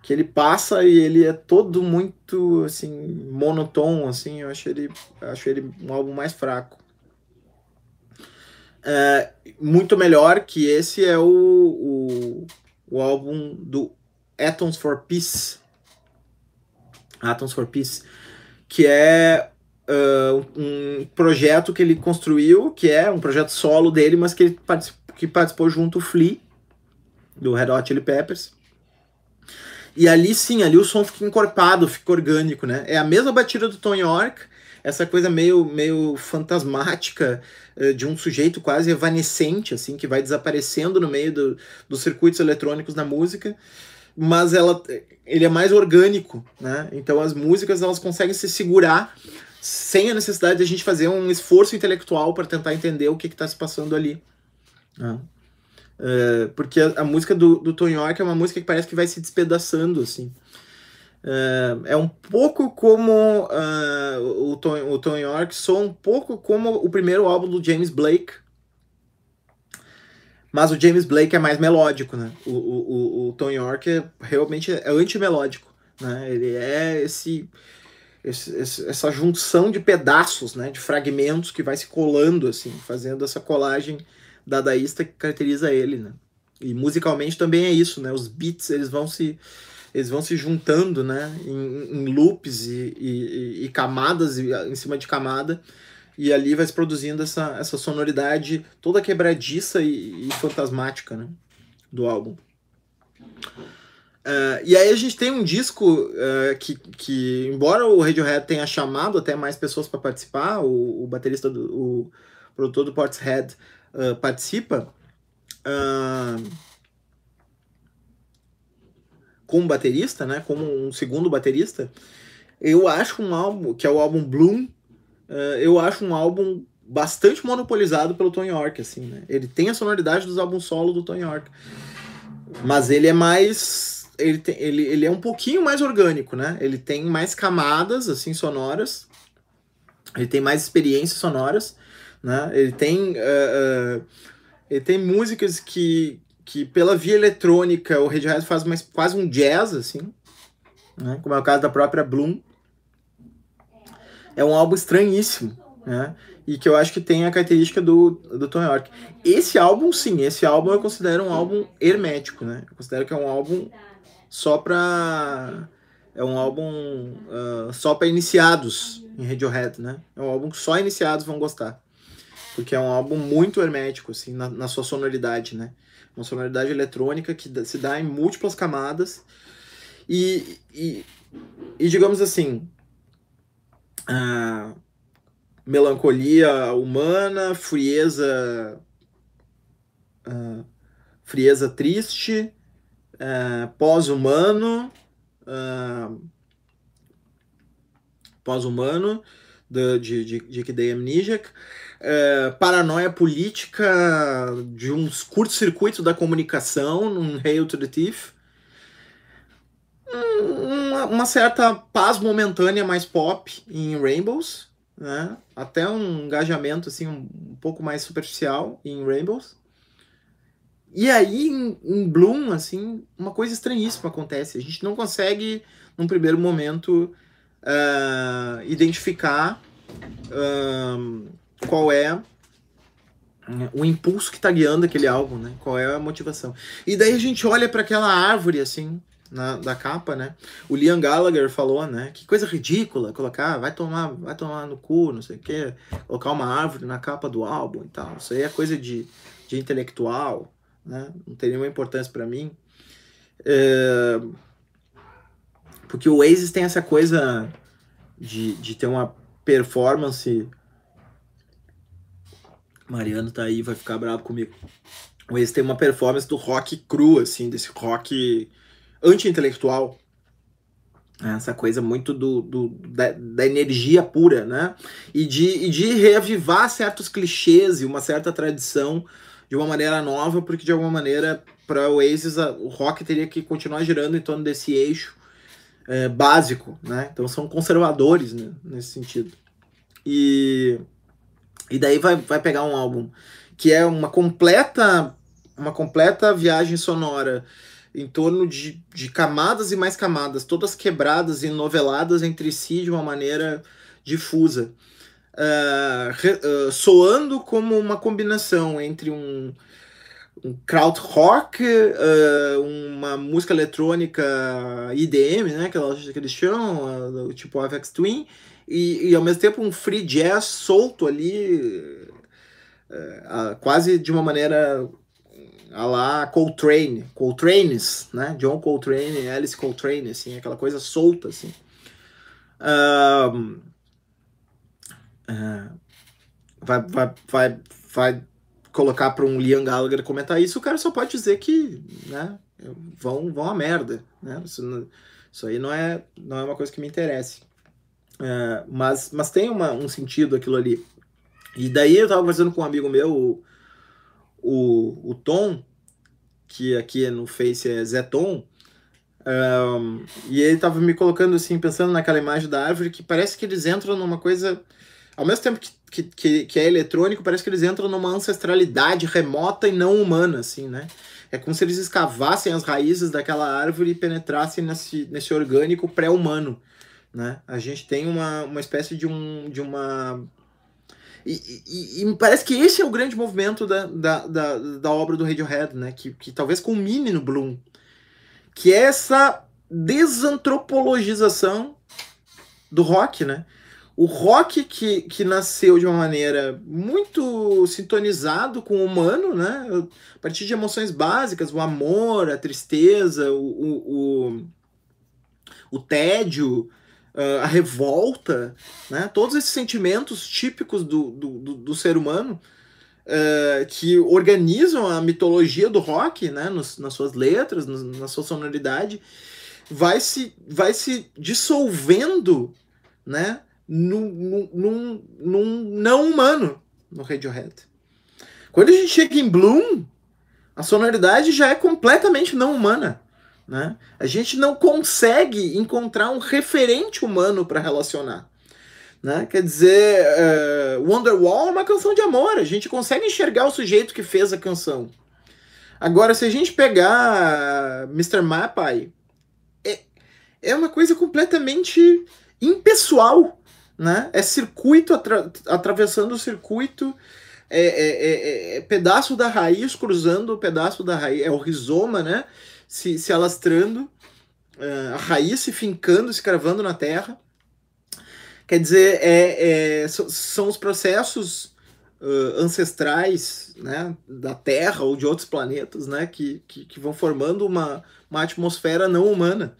que ele passa e ele é todo muito assim monotônico, assim, eu acho ele acho ele um álbum mais fraco. É, muito melhor que esse é o, o, o álbum do Atoms for Peace. Atoms for Peace. Que é uh, um projeto que ele construiu, que é um projeto solo dele, mas que ele participou, que participou junto o Flea, do Red Hot Chili Peppers. E ali sim, ali o som fica encorpado, fica orgânico, né? É a mesma batida do Tony York, essa coisa meio, meio fantasmática uh, de um sujeito quase evanescente, assim, que vai desaparecendo no meio do, dos circuitos eletrônicos da música, mas ela, ele é mais orgânico, né? Então as músicas elas conseguem se segurar sem a necessidade de a gente fazer um esforço intelectual para tentar entender o que está se passando ali. Né? Uh, porque a, a, música do, do Tony York é uma música que parece que vai se despedaçando, assim. É um pouco como uh, o, Tom, o Tom York, sou um pouco como o primeiro álbum do James Blake. Mas o James Blake é mais melódico, né? O, o, o Tom York é, realmente é antimelódico, né? Ele é esse, esse, essa junção de pedaços, né? De fragmentos que vai se colando, assim, fazendo essa colagem dadaísta que caracteriza ele, né? E musicalmente também é isso, né? Os beats, eles vão se eles vão se juntando, né, em, em loops e, e, e, camadas em cima de camada, e ali vai se produzindo essa, essa sonoridade toda quebradiça e, e fantasmática, né, do álbum. Uh, e aí a gente tem um disco uh, que, que, embora o Radiohead tenha chamado até mais pessoas para participar, o, o, baterista, do, o produtor do Portishead uh, participa, uh, como baterista, né? Como um segundo baterista, eu acho um álbum, que é o álbum Bloom, uh, eu acho um álbum bastante monopolizado pelo Tony York, assim, né? Ele tem a sonoridade dos álbuns solo do Tony York, mas ele é mais, ele, tem, ele, ele é um pouquinho mais orgânico, né? Ele tem mais camadas, assim, sonoras, ele tem mais experiências sonoras, né? Ele tem, uh, uh, ele tem músicas que, que pela via eletrônica o Radiohead faz mais, quase um jazz, assim, né? como é o caso da própria Bloom. É um álbum estranhíssimo, né? E que eu acho que tem a característica do, do Tom York. Esse álbum, sim, esse álbum eu considero um álbum hermético, né? Eu considero que é um álbum só pra... É um álbum uh, só para iniciados em Radiohead, né? É um álbum que só iniciados vão gostar. porque é um álbum muito hermético, assim, na, na sua sonoridade, né? Uma sonoridade eletrônica que se dá em múltiplas camadas. E, e, e digamos assim, a melancolia humana, frieza, uh, frieza triste, pós-humano, pós-humano, de, de, de, de Amnesiac, uh, paranoia política de uns curto-circuito da comunicação, num Hail to the Thief, uma, uma, certa paz momentânea mais pop em Rainbows, né? até um engajamento assim, um, um pouco mais superficial em Rainbows. E aí, em, em, Bloom, assim, uma coisa estranhíssima acontece. A gente não consegue, num primeiro momento, uh, identificar uh, qual é o impulso que está guiando aquele álbum, né? Qual é a motivação. E daí a gente olha para aquela árvore, assim, na, da capa, né? O Liam Gallagher falou, né? Que coisa ridícula colocar, vai tomar, vai tomar no cu, não sei o quê, colocar uma árvore na capa do álbum e tal. Isso aí é coisa de, de intelectual, né? Não tem nenhuma importância para mim. É... Porque o Oasis tem essa coisa de, de ter uma performance. Mariano tá aí, vai ficar bravo comigo. O Oasis tem uma performance do rock cru, assim, desse rock anti-intelectual. Essa coisa muito do, do da, da, energia pura, né? E de, e de reavivar certos clichês e uma certa tradição de uma maneira nova, porque de alguma maneira, para o Oasis, a, o rock teria que continuar girando em torno desse eixo é, básico, né? Então são conservadores né, nesse sentido. E, e daí vai, vai pegar um álbum que é uma completa uma completa viagem sonora em torno de, de camadas e mais camadas, todas quebradas e noveladas entre si de uma maneira difusa. Uh, re, uh, soando como uma combinação entre um, um krautrock, uh, uma música eletrônica IDM, né, que, elas, que eles chamam, uh, tipo Avex Twin, e, e, ao mesmo tempo um free jazz solto ali, uh, quase de uma maneira a lá Coltrane, Coltrane's, né? John Coltrane, Alice Coltrane, assim, aquela coisa solta, assim. Uh, vai, vai, vai, vai colocar para um Liam Gallagher comentar isso, o cara só pode dizer que, né? Vão, vão a merda, né? Isso, isso aí não é, não é uma coisa que me interesse. Uh, mas, mas tem uma, um sentido aquilo ali. E daí eu tava conversando com um amigo meu, o, o Tom, que aqui no Face é Zeton, um, e ele tava me colocando assim, pensando naquela imagem da árvore, que parece que eles entram numa coisa. Ao mesmo tempo que, que, que é eletrônico, parece que eles entram numa ancestralidade remota e não humana, assim, né? É como se eles escavassem as raízes daquela árvore e penetrassem nesse, nesse orgânico pré-humano, né? A gente tem uma, uma espécie de, um, de uma e, e, e, me parece que esse é o grande movimento da, da, da, da obra do Radiohead, né? Que, que talvez culmine no Bloom. Que é essa desantropologização do rock, né? O rock que, que nasceu de uma maneira muito sintonizado com o humano, né? A partir de emoções básicas, o amor, a tristeza, o, o, o, o tédio, uh, a revolta, né? todos esses sentimentos típicos do, do, do, do ser humano uh, que organizam a mitologia do rock né? Nos, nas suas letras, na sua sonoridade, vai se, vai se dissolvendo né? Num, num, num não humano no Radiohead. Quando a gente chega em Bloom, a sonoridade já é completamente não humana. Né? A gente não consegue encontrar um referente humano para relacionar. Né? Quer dizer, uh, Wonderwall é uma canção de amor, a gente consegue enxergar o sujeito que fez a canção. Agora, se a gente pegar Mr. Mapai, é, é uma coisa completamente impessoal. Né? É circuito atra atravessando o circuito, é, é, é, é, pedaço da raiz cruzando o pedaço da raiz, é o rizoma, né? se, se alastrando, uh, a raiz se fincando, se cravando na terra. Quer dizer, é, é, são os processos uh, ancestrais né, da Terra ou de outros planetas, né, que, que, que vão formando uma, uma atmosfera não humana.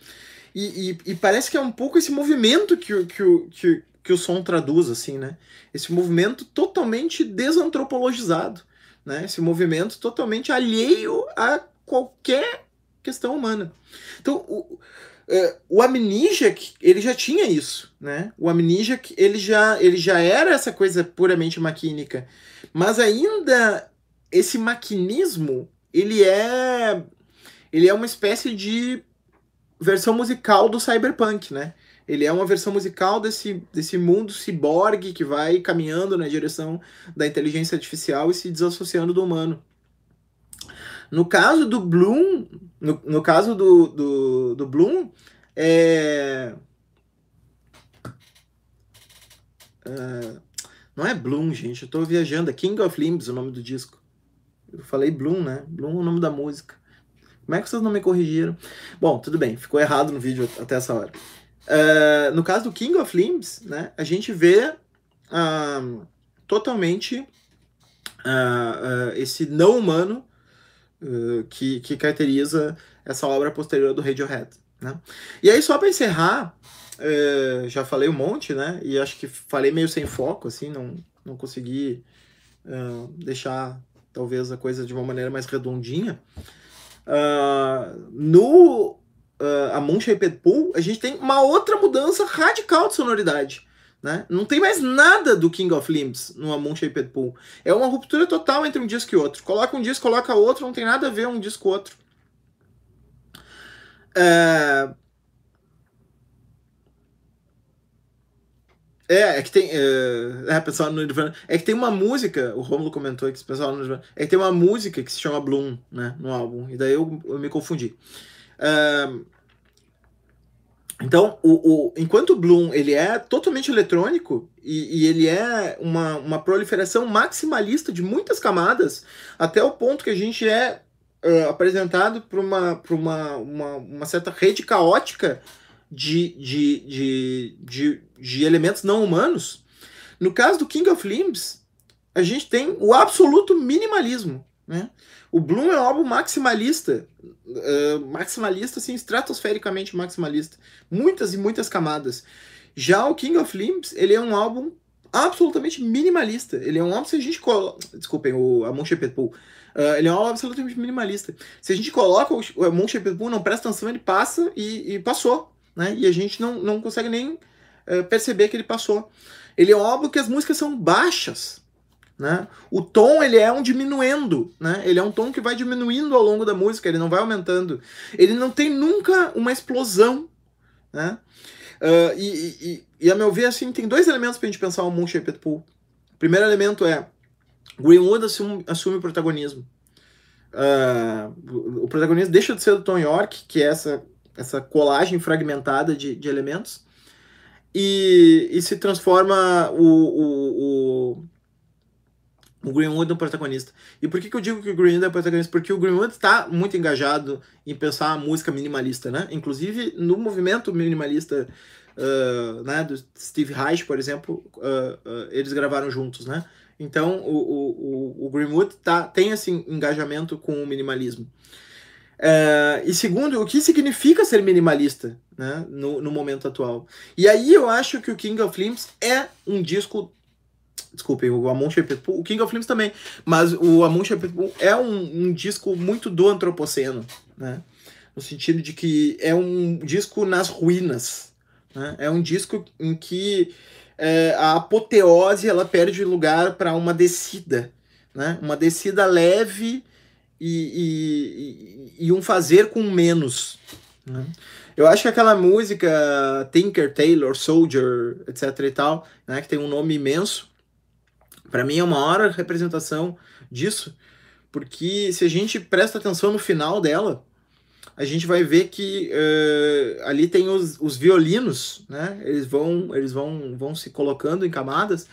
E, e, e, parece que é um pouco esse movimento que, que, que, que o som traduz, assim, né? Esse movimento totalmente desantropologizado, né? Esse movimento totalmente alheio a qualquer questão humana. Então, o, é, o ele já tinha isso, né? O Amnesiac, ele já, ele já era essa coisa puramente maquínica. Mas ainda esse maquinismo, ele é ele é uma espécie de versão musical do cyberpunk, né? Ele é uma versão musical desse, desse mundo ciborgue que vai caminhando na direção da inteligência artificial e se desassociando do humano. No caso do Bloom, no, no caso do, do, do Bloom, é... Uh, não é Bloom, gente, eu tô viajando, é King of Limbs o nome do disco. Eu falei Bloom, né? Bloom é o nome da música. Como é que vocês não me corrigiram? Bom, tudo bem, ficou errado no vídeo até essa hora. Uh, no caso do King of Limbs, né, a gente vê uh, totalmente uh, esse não humano que, que caracteriza essa obra posterior do Radiohead. Né? E aí, só para encerrar, já falei um monte, né? E acho que falei meio sem foco, assim, não, não consegui deixar talvez a coisa de uma maneira mais redondinha. no uh, a Moon Shaped Pool, a gente tem uma outra mudança radical de sonoridade. Né? Não tem mais nada do King of Limbs no Moon Shaped Pool. É uma ruptura total entre um disco e outro. Coloca um disco, coloca outro, não tem nada a ver um disco com outro. É... É, é que tem. É, é pessoal no Nirvana. É que tem uma música, o Romulo comentou aqui, pessoal no Nirvana. É que tem uma música que se chama Bloom, né? No álbum. E daí eu, eu me confundi então, o, o, enquanto o Bloom ele é totalmente eletrônico e, e, ele é uma, uma proliferação maximalista de muitas camadas, até o ponto que a gente é uh, apresentado para uma, uma, uma, uma certa rede caótica de, de, de, de, de elementos não humanos. No caso do King of Limbs, a gente tem o absoluto minimalismo. Né? O Bloom é um álbum maximalista, uh, maximalista, assim, estratosfericamente maximalista. Muitas e muitas camadas. Já o King of Limbs, ele é um álbum absolutamente minimalista. Ele é um álbum, se a gente coloca... Desculpem, o Amon Pool. Uh, ele é um álbum absolutamente minimalista. Se a gente coloca o, o Amon não presta atenção, ele passa e, e, passou. Né? E a gente não, não consegue nem uh, perceber que ele passou. Ele é um álbum que as músicas são baixas. Né? O tom ele é um diminuendo, né? Ele é um tom que vai diminuindo ao longo da música, ele não vai aumentando. Ele não tem nunca uma explosão, né? Uh, e, e, e, a meu ver, assim, tem dois elementos para a gente pensar o Moon Pool. O primeiro elemento é Greenwood assume, assume o protagonismo. Uh, o protagonista deixa de ser do Tom York, que é essa, essa colagem fragmentada de, de elementos, e, e se transforma o, o o Greenwood é o protagonista. E por que, que eu digo que o Greenwood é o protagonista? Porque o Greenwood está muito engajado em pensar a música minimalista, né? Inclusive no movimento minimalista uh, né, do Steve Reich, por exemplo, uh, uh, eles gravaram juntos, né? Então o, o, o Greenwood tá, tem esse engajamento com o minimalismo. e segundo, o que significa ser minimalista né, no, no momento atual? E aí eu acho que o King of Limbs é um disco Desculpem, o Amon Pool, o King of Limbs também, mas o Amon Pool é um, um, disco muito do antropoceno, né? No sentido de que é um disco nas ruínas, né? É um disco em que é, a apoteose ela perde lugar para uma descida, né? Uma descida leve e, e, e um fazer com menos, né? Eu acho que aquela música Tinker, Taylor, Soldier, etc e tal, né, que tem um nome imenso, para mim é uma hora representação disso, porque se a gente presta atenção no final dela, a gente vai ver que uh, ali tem os, os violinos, né? Eles vão, eles vão, vão se colocando em camadas,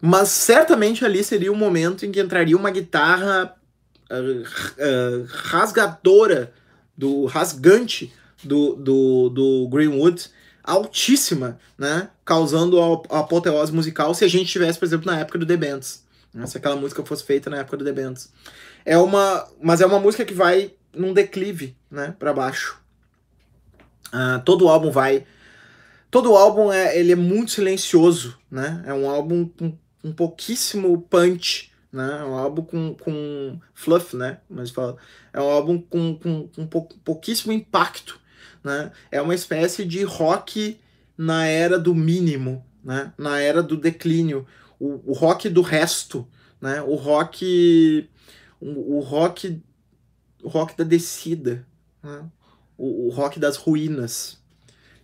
mas certamente ali seria o um momento em que entraria uma guitarra uh, uh, rasgadora, do rasgante do, do, do Greenwood, altíssima, né? Causando a, apoteose musical se a gente tivesse, por exemplo, na época do The Bands, né? se aquela música fosse feita na época do The Bands. É uma, mas é uma música que vai num declive, né, para baixo. Uh, todo álbum vai, todo álbum é, ele é muito silencioso, né? É um álbum com um pouquíssimo punch, né? É um álbum com, com fluff, né? Mas fala, é um álbum com, com, com pou, pouquíssimo impacto, né? É uma espécie de rock na era do mínimo, né? Na era do declínio, o, o rock do resto, né? O rock o, o rock o rock da descida, né? o, o, rock das ruínas.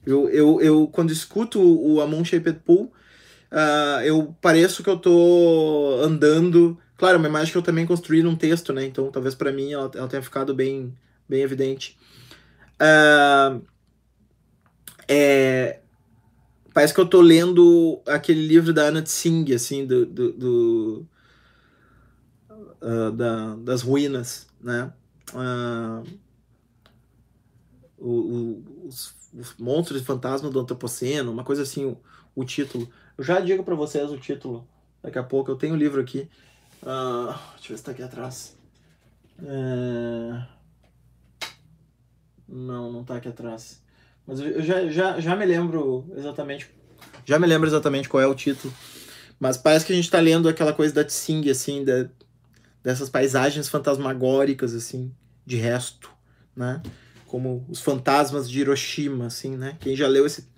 Eu, eu, eu quando escuto o Amon Shaped Pool, uh, eu pareço que eu tô andando. Claro, uma imagem que eu também construí num texto, né? Então talvez para mim ela, ela tenha ficado bem, bem evidente. Uh, é, parece que eu tô lendo aquele livro da Anna Tsing, assim, do, do, do uh, da, das ruínas, né? Uh, o, o, os, os, monstros e fantasmas do Antropoceno, uma coisa assim, o, o título. Eu já digo para vocês o título daqui a pouco. Eu tenho o um livro aqui. Uh, deixa eu ver se tá aqui atrás. É... Não, não tá aqui atrás. Mas eu já, já, já me lembro exatamente. Já me lembro exatamente qual é o título. Mas parece que a gente tá lendo aquela coisa da Tsing, assim, da, dessas paisagens fantasmagóricas, assim, de resto, né? Como os fantasmas de Hiroshima, assim, né? Quem já leu esse...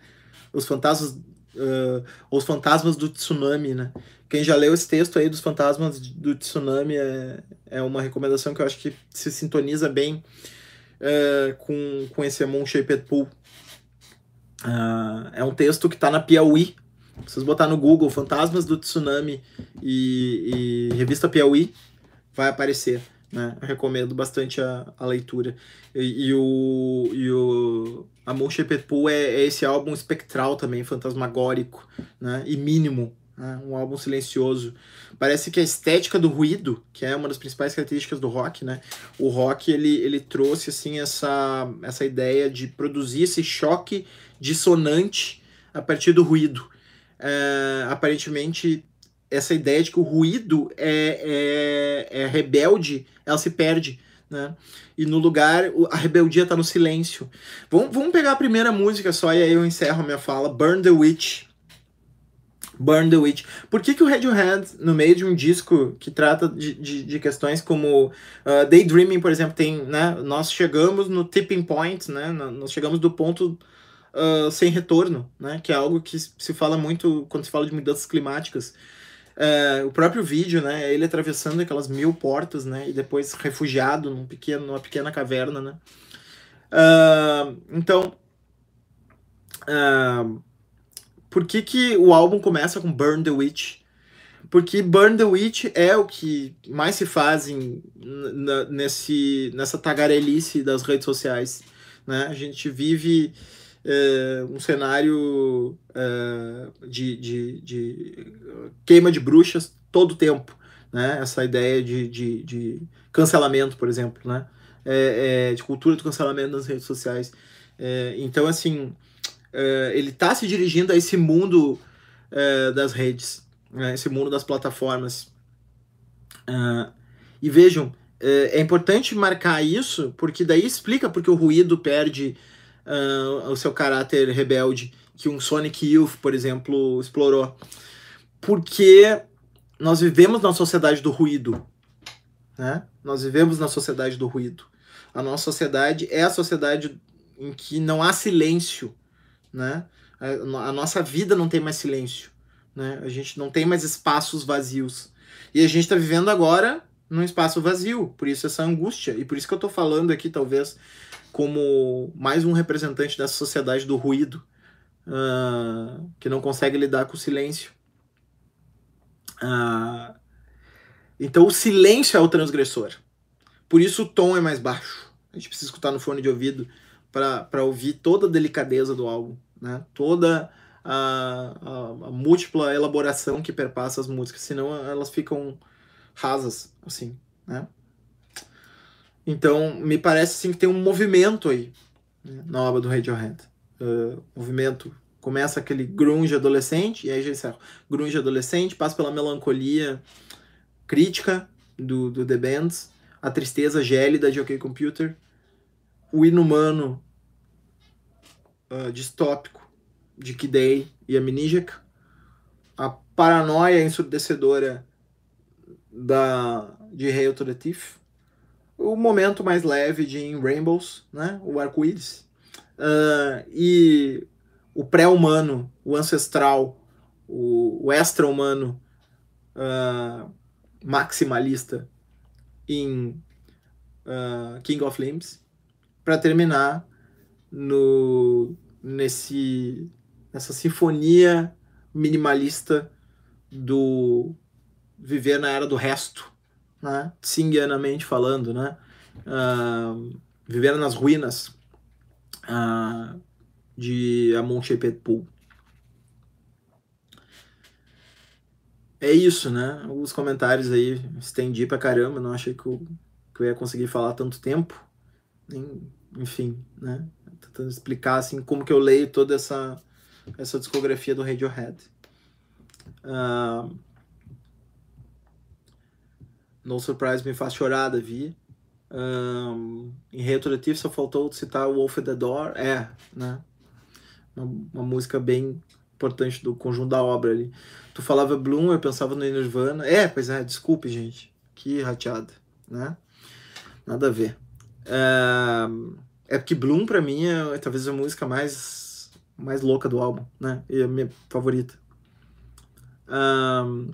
Os fantasmas... Uh, os fantasmas do tsunami, né? Quem já leu esse texto aí dos fantasmas do tsunami é, é uma recomendação que eu acho que se sintoniza bem uh, com, com esse Moon Shaped Pool. Uh, é um texto que está na Piauí. Se vocês botar no Google Fantasmas do Tsunami e, e Revista Piauí, vai aparecer. Né? Eu recomendo bastante a, a leitura. E, e, o, e o Amon Shepetpool é, é esse álbum espectral também, fantasmagórico né? e mínimo. Né? Um álbum silencioso. Parece que a estética do ruído, que é uma das principais características do rock, né? o rock ele, ele trouxe assim essa, essa ideia de produzir esse choque dissonante a partir do ruído. É, aparentemente essa ideia de que o ruído é, é, é rebelde, ela se perde. Né? E no lugar, a rebeldia está no silêncio. Vamos, vamos pegar a primeira música só e aí eu encerro a minha fala. Burn the Witch. Burn the Witch. Por que, que o Radiohead, no meio de um disco que trata de, de, de questões como uh, Daydreaming, por exemplo, tem, né? Nós chegamos no tipping point, né? Nós chegamos do ponto uh, sem retorno, né? Que é algo que se fala muito quando se fala de mudanças climáticas. É, o próprio vídeo, né? Ele atravessando aquelas mil portas, né? E depois refugiado num pequeno, numa pequena caverna, né? Uh, então, uh, por que, que o álbum começa com Burn the Witch? Porque Burn the Witch é o que mais se faz em, nesse, nessa tagarelice das redes sociais. Né? A gente vive é, um cenário é, de, de, de, queima de bruxas todo o tempo. Né? Essa ideia de, de, de cancelamento, por exemplo, né? É, é, de cultura do cancelamento nas redes sociais. É, então, assim, é, ele está se dirigindo a esse mundo das redes, né? esse mundo das plataformas. e vejam, é importante marcar isso, porque daí explica porque o ruído perde uh, o seu caráter rebelde que um Sonic Youth, por exemplo, explorou. Porque nós vivemos na sociedade do ruído. Né? Nós vivemos na sociedade do ruído. A nossa sociedade é a sociedade em que não há silêncio. Né? A, nossa vida não tem mais silêncio. Né? A gente não tem mais espaços vazios. E a gente está vivendo agora num espaço vazio. Por isso essa angústia. E por isso que eu estou falando aqui, talvez, como mais um representante dessa sociedade do ruído, uh, que não consegue lidar com o silêncio. Uh, então o silêncio é o transgressor. Por isso o tom é mais baixo. A gente precisa escutar no fone de ouvido para ouvir toda a delicadeza do álbum, né? toda a, a, a, múltipla elaboração que perpassa as músicas, senão elas ficam rasas, assim, né? Então, me parece assim, que tem um movimento aí né, na obra do Radiohead. Uh, movimento começa aquele grunge adolescente, e aí já encerra. Grunge adolescente, passa pela melancolia crítica do, do The Bands, a tristeza gélida de OK Computer, o inumano uh, distópico de Kid Day e Amnesiac, a paranoia ensurdecedora da, de Hail to the Thief, o momento mais leve de In Rainbows, né? o arco-íris, uh, e o pré-humano, o ancestral, o, o extra-humano uh, maximalista em uh, King of Limbs, para terminar no nesse nessa sinfonia minimalista do viver na era do resto, né? Tsingianamente falando, né? Uh, viver nas ruínas uh, de Amon Pool. É isso, né? Os comentários aí estendi pra caramba, não achei que eu, que eu ia conseguir falar tanto tempo. Enfim, né? Tentando explicar assim como que eu leio toda essa, essa discografia do Radiohead. Uh, no Surprise me faz chorar, Davi. Um, em retroativo só faltou citar Wolf at the Door. É, né? Uma, uma, música bem importante do conjunto da obra ali. Tu falava Bloom, eu pensava no Nirvana. É, pois é, desculpe, gente. Que rateada, né? Nada a ver. É, é porque Bloom, pra mim, é talvez a música mais, mais louca do álbum, né? E a minha favorita. Um,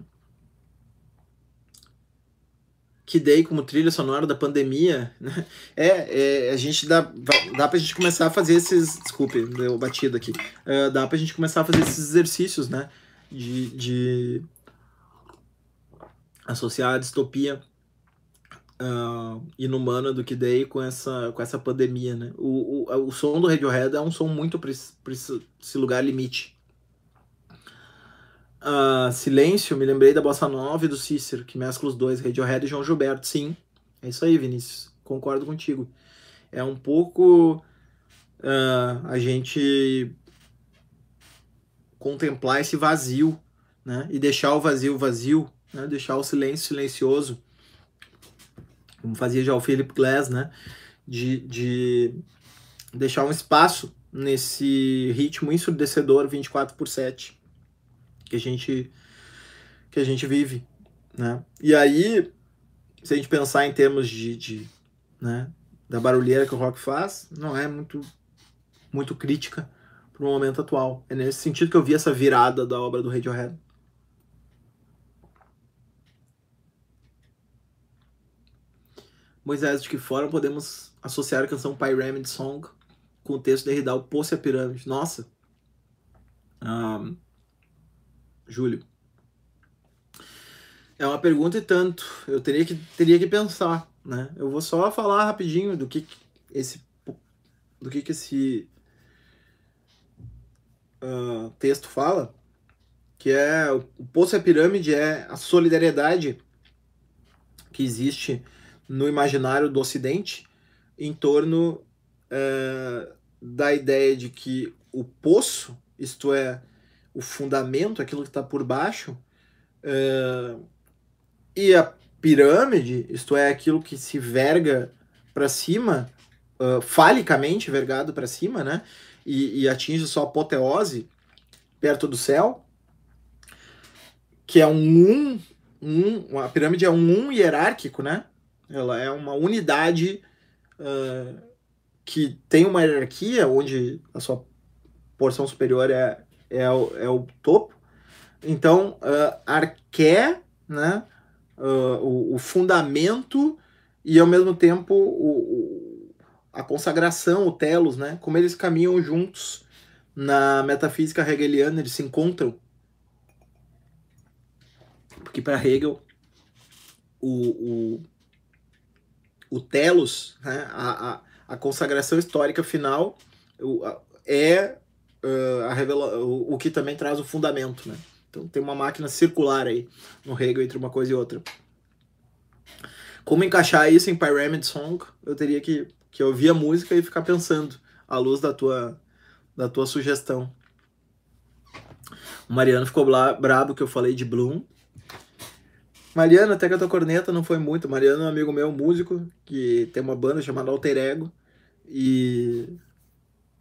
que dei como trilha sonora da pandemia, né? É, é, a gente dá, dá pra gente começar a fazer esses. Desculpe, deu batido aqui. Uh, dá pra gente começar a fazer esses exercícios, né? De, de associar a distopia uh, inumana do que dei com essa, com essa pandemia, né? O, o, o som do Radiohead é um som muito para esse lugar limite Uh, Silêncio, me lembrei da Bossa Nova do Cícero, que mescla os dois, Radiohead e João Gilberto. Sim, é isso aí, Vinícius. Concordo contigo. É um pouco uh, a gente contemplar esse vazio, né? E deixar o vazio vazio, né? Deixar o silêncio silencioso, como fazia já o Philip Glass, né? De, de deixar um espaço nesse ritmo ensurdecedor 24 por 7 que a gente que a gente vive, né? E aí, se a gente pensar em termos de, de né, da barulheira que o rock faz, não é muito muito crítica para o momento atual. É nesse sentido que eu vi essa virada da obra do Radiohead. Moisés, de que forma podemos associar a canção Pyramid Song com o texto de Derrida, o Poço e a Pirâmide? Nossa! Um, Júlio. É uma pergunta e tanto. Eu teria que, teria que pensar, né? Eu vou só falar rapidinho do que esse do que, que esse uh, texto fala, que é o poço a pirâmide é a solidariedade que existe no imaginário do Ocidente em torno uh, da ideia de que o poço, isto é, o fundamento, aquilo que está por baixo, uh, e a pirâmide, isto é, aquilo que se verga para cima, uh, falicamente vergado para cima, né? E, e, atinge sua apoteose perto do céu, que é um um, um a pirâmide é um um hierárquico, né? Ela é uma unidade uh, que tem uma hierarquia onde a sua porção superior é é o, é o topo. Então, uh, arqué, né, uh, o, o, fundamento e ao mesmo tempo o, o, a consagração, o telos, né, como eles caminham juntos na metafísica hegeliana, eles se encontram. Porque para Hegel, o, o, telos, né, a, a, a consagração histórica final é uh, a revela o, o, que também traz o fundamento, né? Então tem uma máquina circular aí no Hegel entre uma coisa e outra. Como encaixar isso em Pyramid Song? Eu teria que, que ouvir a música e ficar pensando à luz da tua, da tua sugestão. O Mariano ficou brabo que eu falei de Bloom. Mariano, até que a tua corneta não foi muito. Mariano é um amigo meu, músico, que tem uma banda chamada Alter Ego. E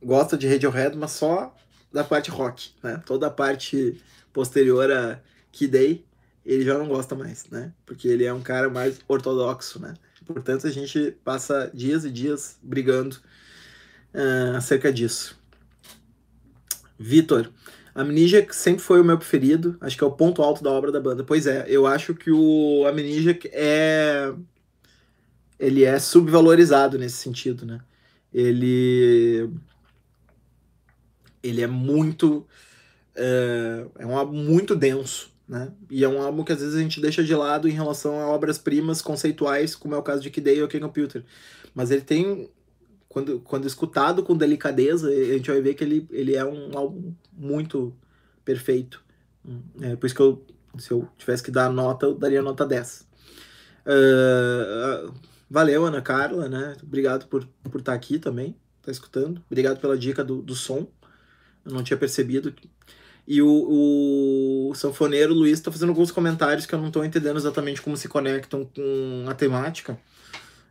gosta de Radiohead, mas só da parte rock, né? Toda a parte posterior a Key Day, ele já não gosta mais, né? Porque ele é um cara mais ortodoxo, né? Portanto, a gente passa dias e dias brigando uh, acerca disso. Vitor, Amnesiac sempre foi o meu preferido, acho que é o ponto alto da obra da banda. Pois é, eu acho que o Amnesiac é ele é subvalorizado nesse sentido, né? Ele ele é muito é, é um álbum muito denso, né? E é um álbum que às vezes a gente deixa de lado em relação a obras-primas conceituais, como é o caso de Kid Day ou King Computer. Mas ele tem quando, quando escutado com delicadeza, a gente vai ver que ele, ele é um álbum muito perfeito. É, por isso que eu, se eu tivesse que dar nota, eu daria nota 10. Uh, valeu, Ana Carla, né? Obrigado por, por estar aqui também, tá escutando. Obrigado pela dica do, do som. Eu não tinha percebido. E o, o sanfoneiro Luiz está fazendo alguns comentários que eu não estou entendendo exatamente como se conectam com a temática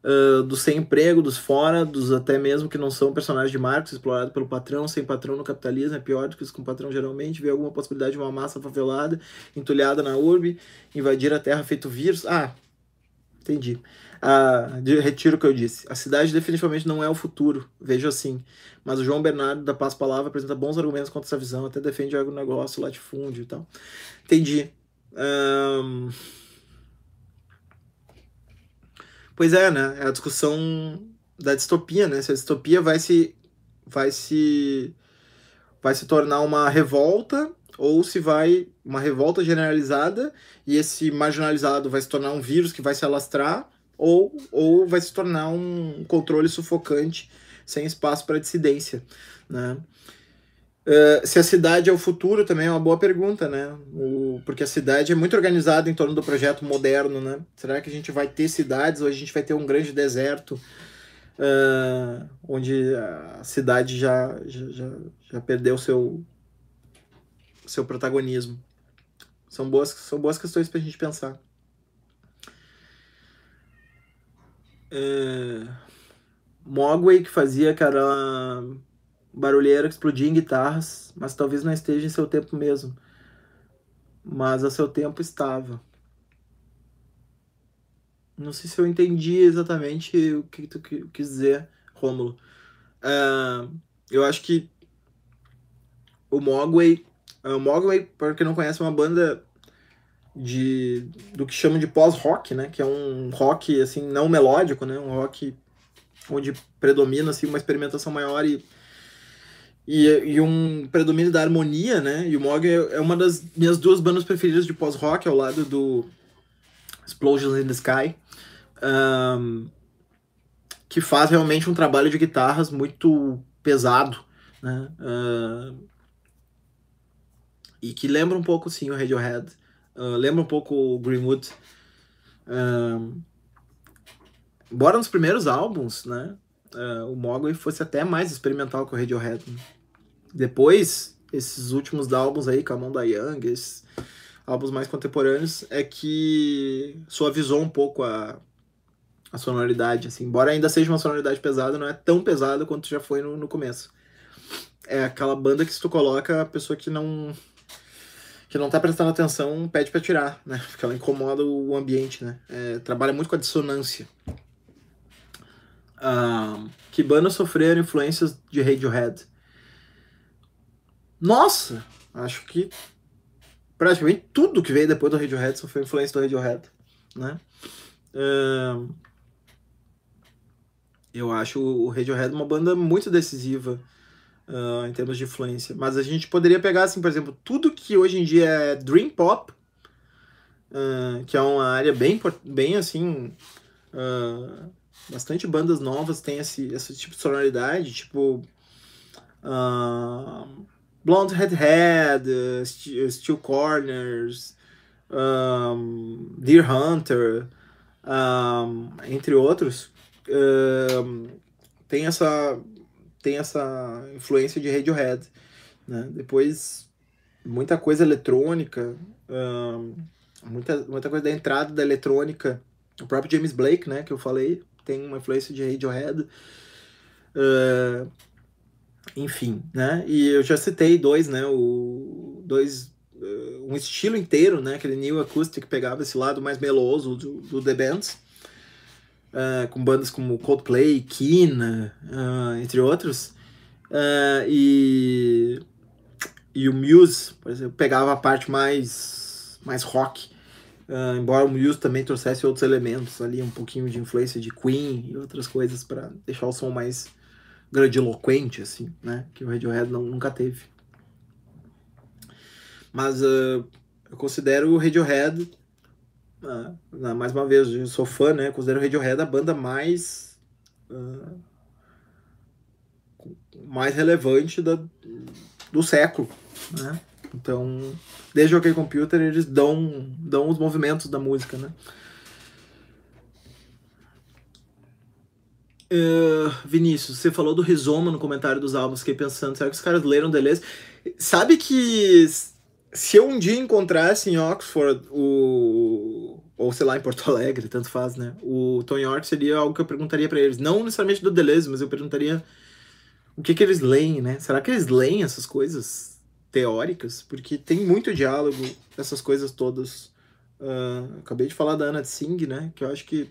uh, dos sem emprego, dos fora, dos até mesmo que não são personagens de Marx, explorado pelo patrão, sem patrão no capitalismo, é pior do que isso com o patrão geralmente, vê alguma possibilidade de uma massa favelada, entulhada na urbe, invadir a terra feito vírus. Ah, entendi. Ah, de, retiro o que eu disse. A cidade definitivamente não é o futuro, vejo assim. Mas o João Bernardo da Paz Palavra apresenta bons argumentos contra essa visão, até defende o negócio, latifúndio e tal. Entendi. Um... Pois é, né? É a discussão da distopia, né? Se a distopia vai se vai se vai se tornar uma revolta ou se vai uma revolta generalizada e esse marginalizado vai se tornar um vírus que vai se alastrar ou, ou vai se tornar um controle sufocante sem espaço para dissidência, né? Uh, se a cidade é o futuro também é uma boa pergunta, né? O, porque a cidade é muito organizada em torno do projeto moderno, né? Será que a gente vai ter cidades ou a gente vai ter um grande deserto uh, onde a cidade já, já, já, perdeu seu, seu protagonismo? São boas, são boas questões para a gente pensar. Uh, Mogwai, que fazia aquela barulheira que explodia em guitarras, mas talvez não esteja em seu tempo mesmo. Mas a seu tempo estava. Não sei se eu entendi exatamente o que tu quis dizer, Rômulo. Uh, eu acho que o Mogwai, uh, o Mogwai, para quem não conhece, é uma banda de do que chamam de pós-rock, né? Que é um rock assim não melódico, né? Um rock onde predomina assim uma experimentação maior e e, e um predomínio da harmonia, né? E o Mog é, é uma das minhas duas bandas preferidas de pós-rock, ao lado do Explosions in the Sky, um, que faz realmente um trabalho de guitarras muito pesado, né? Uh, e que lembra um pouco, sim, o Radiohead. Uh, lembra um pouco o Greenwood. Um, embora nos primeiros álbuns, né? uh, o Mogwai fosse até mais experimental que o Radiohead. Né? Depois, esses últimos álbuns aí, com a mão da Young, esses álbuns mais contemporâneos, é que suavizou um pouco a, a sonoridade, assim. Embora ainda seja uma sonoridade pesada, não é tão pesada quanto já foi no, no começo. É aquela banda que se tu coloca a pessoa que não que não tá prestando atenção pede para tirar, né? Porque ela incomoda o ambiente, né? É, trabalha muito com a dissonância uh, que bandas sofreram influências de Radiohead? Nossa, acho que praticamente tudo que veio depois do Radiohead sofreu influência do Radiohead, né? Uh, eu acho o Radiohead uma banda muito decisiva uh, em termos de influência. Mas a gente poderia pegar, assim, por exemplo, tudo que hoje em dia é Dream Pop, uh, que é uma área bem, bem assim, uh, bastante bandas novas têm esse, esse tipo de sonoridade, tipo Blonde Head uh, Steel Corners, um, Deer Hunter, um, entre outros, um, tem essa tem essa influência de Radiohead, né? Depois muita coisa eletrônica, muita, muita coisa da entrada da eletrônica. O próprio James Blake, né, que eu falei, tem uma influência de Radiohead. Uh, enfim, né? E eu já citei dois, né? O, dois, uh, um estilo inteiro, né? Aquele New Acoustic pegava esse lado mais meloso do, do The Bands. Uh, com bandas como Coldplay, Kina, entre outros. e, e o Muse, por exemplo, pegava a parte mais, mais rock. Uh, embora o Muse também trouxesse outros elementos ali, um pouquinho de influência de Queen e outras coisas para deixar o som mais grandiloquente, assim, né? Que o Radiohead não, nunca teve. Mas uh, eu considero o Radiohead, uh, mais uma vez, eu sou fã, né? Considero o Radiohead a banda mais mais relevante da, do século, né? Então, desde o OK Computer, eles dão, dão os movimentos da música, né? Uh, Vinícius, você falou do rizoma no comentário dos álbuns, fiquei pensando, será que os caras leram Deleuze? Sabe que se eu um dia encontrasse em Oxford o ou sei lá, em Porto Alegre, tanto faz, né? O Tony York seria algo que eu perguntaria para eles, não necessariamente do Deleuze, mas eu perguntaria o que que eles leem, né? Será que eles leem essas coisas? teóricas, porque tem muito diálogo, essas coisas todas. Uh, acabei de falar da Ana Tsing, né? Que eu acho que.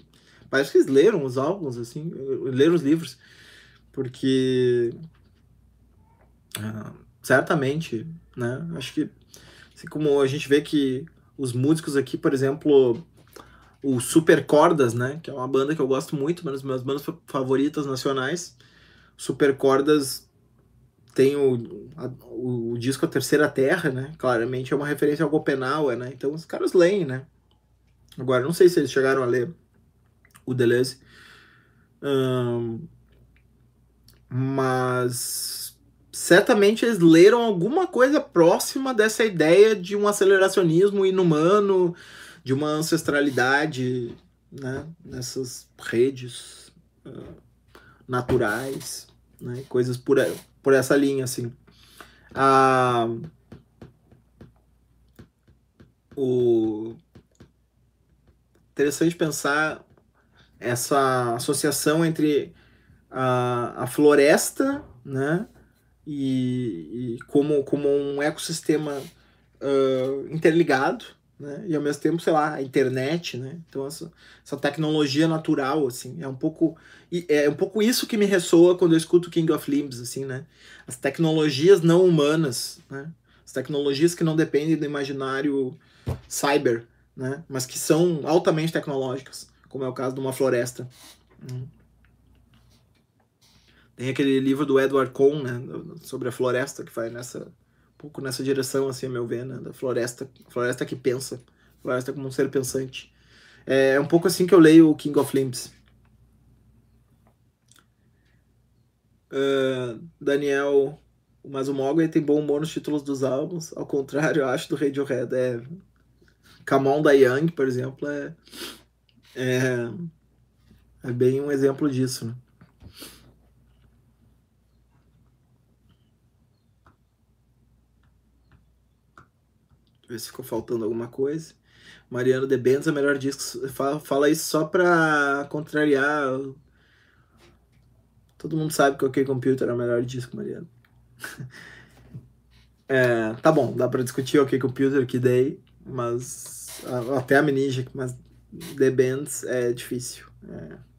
Parece que eles leram os álbuns, assim, leram os livros, porque. Uh, certamente, né? Acho que. Assim como a gente vê que os músicos aqui, por exemplo, o Super Cordas, né? Que é uma banda que eu gosto muito, uma das minhas bandas favoritas nacionais. Super Cordas tem o, a, o, disco A Terceira Terra, né? Claramente é uma referência ao Gopenauer, né? Então os caras leem, né? Agora, não sei se eles chegaram a ler o Deleuze. Um, mas certamente eles leram alguma coisa próxima dessa ideia de um aceleracionismo inumano, de uma ancestralidade né, nessas redes uh, naturais, né, coisas por, por essa linha, assim. Ah, o interessante pensar essa associação entre a, a floresta, né, e, e como, como um ecossistema uh, interligado, né? E ao mesmo tempo, sei lá, a internet, né? Então essa, essa tecnologia natural, assim, é um pouco é um pouco isso que me ressoa quando eu escuto King of Limbs, assim, né? As tecnologias não humanas, né? As tecnologias que não dependem do imaginário cyber, né? Mas que são altamente tecnológicas, como é o caso de uma floresta. Hum. Tem aquele livro do Edward Cohn, né, sobre a floresta que vai nessa pouco nessa direção, assim, a meu ver, né? Da floresta, floresta que pensa, floresta como um ser pensante. É um pouco assim que eu leio o King of Limbs. Uh, Daniel, mas o Mogwai tem bom humor nos títulos dos álbuns, ao contrário, eu acho, do Radiohead. É, Come On da Young, por exemplo, é, é, é bem um exemplo disso, né? Ver se ficou faltando alguma coisa. Mariano de Benz é o melhor disco. Fala, fala isso só pra contrariar. Todo mundo sabe que o OK Computer é o melhor disco, Mariano. é, tá bom, dá pra discutir o OK Computer que dei, mas. Até a Minigic, mas The Bands é difícil. É.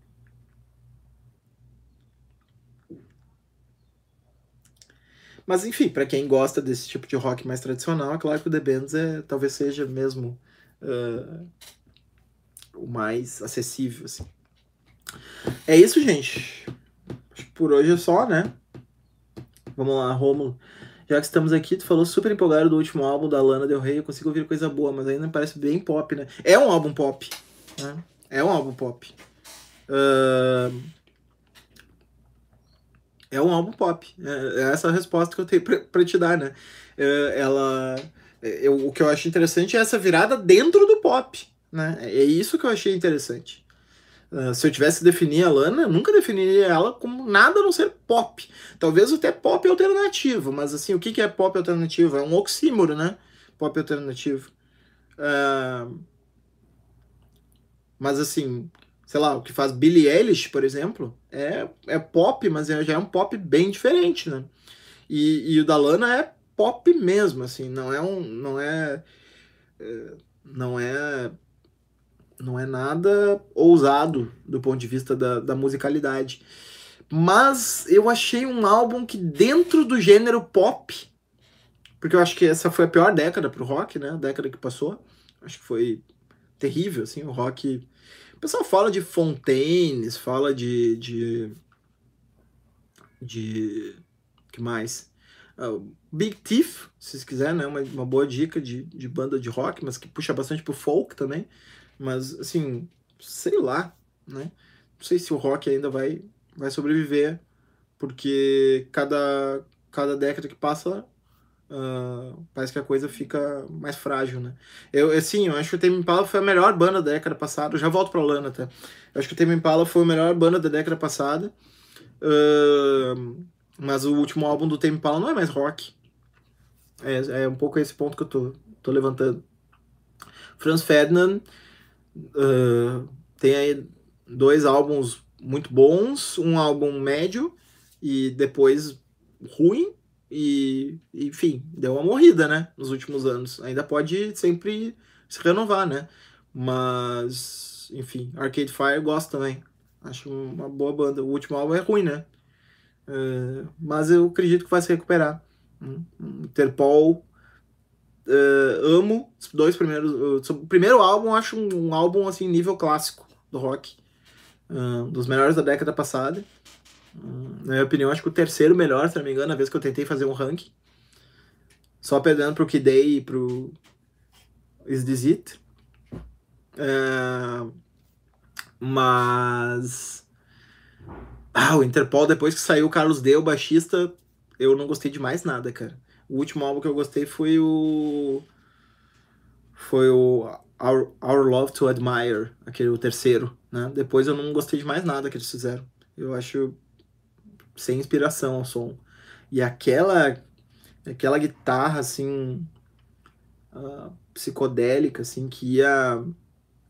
Mas enfim, para quem gosta desse tipo de rock mais tradicional, é claro que o The Bands é, talvez seja mesmo uh, o mais acessível. Assim. É isso, gente. Por hoje é só, né? Vamos lá, Romulo. Já que estamos aqui, tu falou super empolgado do último álbum da Lana Del Rey. Eu consigo ouvir coisa boa, mas ainda parece bem pop, né? É um álbum pop. Né? É um álbum pop. Uh, é um álbum pop. É, é essa a resposta que eu tenho para te dar, né? É, ela, é, eu, o que eu acho interessante é essa virada dentro do pop, né? É isso que eu achei interessante. Uh, se eu tivesse que definir a Lana, eu nunca definiria ela como nada a não ser pop. Talvez até pop alternativo, mas assim, o que, que é pop alternativo? É um oxímoro, né? Pop alternativo. Uh, mas assim, sei lá, o que faz Billie Eilish, por exemplo, é, é pop, mas é, já é um pop bem diferente, né? E, e o da Lana é pop mesmo, assim, não é um. não é. é não é. Não é nada ousado do ponto de vista da, da musicalidade. Mas eu achei um álbum que, dentro do gênero pop, porque eu acho que essa foi a pior década pro rock, né? A década que passou. Acho que foi terrível, assim, o rock. Pessoal fala de Fontaines, fala de. de. de. que mais? Uh, Big Thief, se vocês quiserem, né? Uma, uma boa dica de, de banda de rock, mas que puxa bastante pro folk também. Mas, assim, sei lá, né? Não sei se o rock ainda vai vai sobreviver, porque cada, cada década que passa uh, parece que a coisa fica mais frágil, né? Eu, assim, eu acho que o Tame Impala foi a melhor banda da década passada, eu já volto pra Lana até. Eu acho que o Tame Impala foi a melhor banda da década passada, uh, mas o último álbum do Tame Impala não é mais rock. É, é um pouco esse ponto que eu tô, tô levantando. Franz Ferdinand uh, tem aí dois álbuns muito bons, um álbum médio e depois ruim e enfim, deu uma morrida, né, nos últimos anos. Ainda pode sempre se renovar, né? Mas, enfim, Arcade Fire gosto também. Acho uma boa banda. O último álbum é ruim, né? Uh, mas eu acredito que vai se recuperar. Interpol, uh, amo os dois primeiros. Uh, o primeiro álbum, acho um, um álbum assim nível clássico do rock um dos melhores da década passada. Na minha opinião, acho que o terceiro melhor, se não me engano, na vez que eu tentei fazer um ranking. Só perdendo pro Kid Day e pro Is This It. Uh, mas. Ah, o Interpol, depois que saiu o Carlos D, o baixista, eu não gostei de mais nada, cara. O último álbum que eu gostei foi o. Foi o Our, Our Love to Admire, aquele o terceiro, né? Depois eu não gostei de mais nada que eles fizeram. Eu acho sem inspiração o som. E aquela aquela guitarra assim uh, psicodélica assim que ia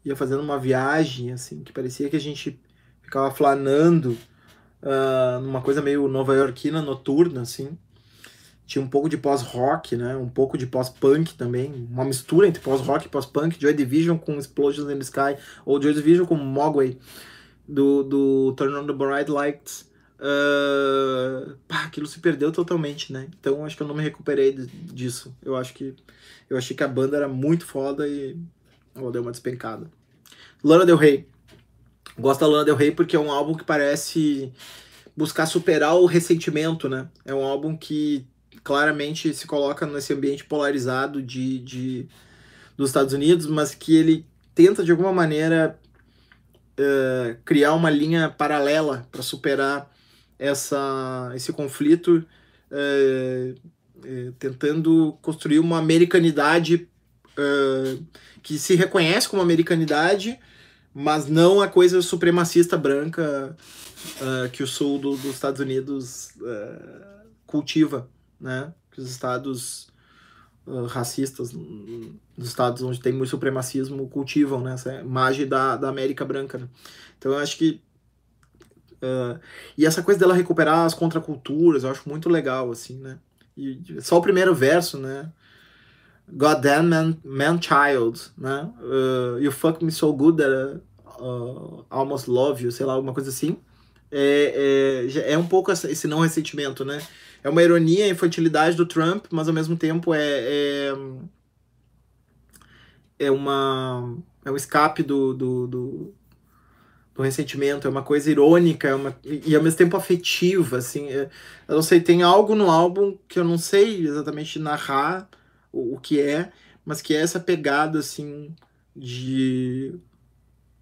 ia fazendo uma viagem assim, que parecia que a gente ficava flanando uh, numa coisa meio nova-iorquina noturna assim tinha um pouco de pós-rock, né? Um pouco de pós-punk também, uma mistura entre pós-rock e pós-punk, Joy Division com Explosions in the Sky, ou Joy Division com Mogwai, do, do Turn on the Bright Lights. Uh, pá, aquilo se perdeu totalmente, né? Então acho que eu não me recuperei disso. Eu acho que eu achei que a banda era muito foda e ela deu uma despencada. Lana Del Rey. Gosto da Lana Del Rey porque é um álbum que parece buscar superar o ressentimento, né? É um álbum que claramente se coloca nesse ambiente polarizado de, de dos Estados Unidos, mas que ele tenta de alguma maneira uh, criar uma linha paralela para superar essa, esse conflito, uh, uh, tentando construir uma americanidade que se reconhece como americanidade, mas não a coisa supremacista branca que o sul do, dos Estados Unidos cultiva né? Que os estados uh, racistas, os estados onde tem muito supremacismo, cultivam né? essa imagem da, da América branca. Né? Então eu acho que. Uh, e essa coisa dela recuperar as contraculturas, eu acho muito legal, assim, né? E só o primeiro verso, né? Goddamn man, man child, né? Uh, you fuck me so good that uh, almost love you, sei lá, alguma coisa assim. É, é, é um pouco esse não ressentimento, né? é uma ironia, a infantilidade do Trump, mas ao mesmo tempo é, é, é uma é um escape do, do, do, do, ressentimento, é uma coisa irônica, é uma, e ao mesmo tempo afetiva, assim, é, eu não sei, tem algo no álbum que eu não sei exatamente narrar o, o que é, mas que é essa pegada, assim, de,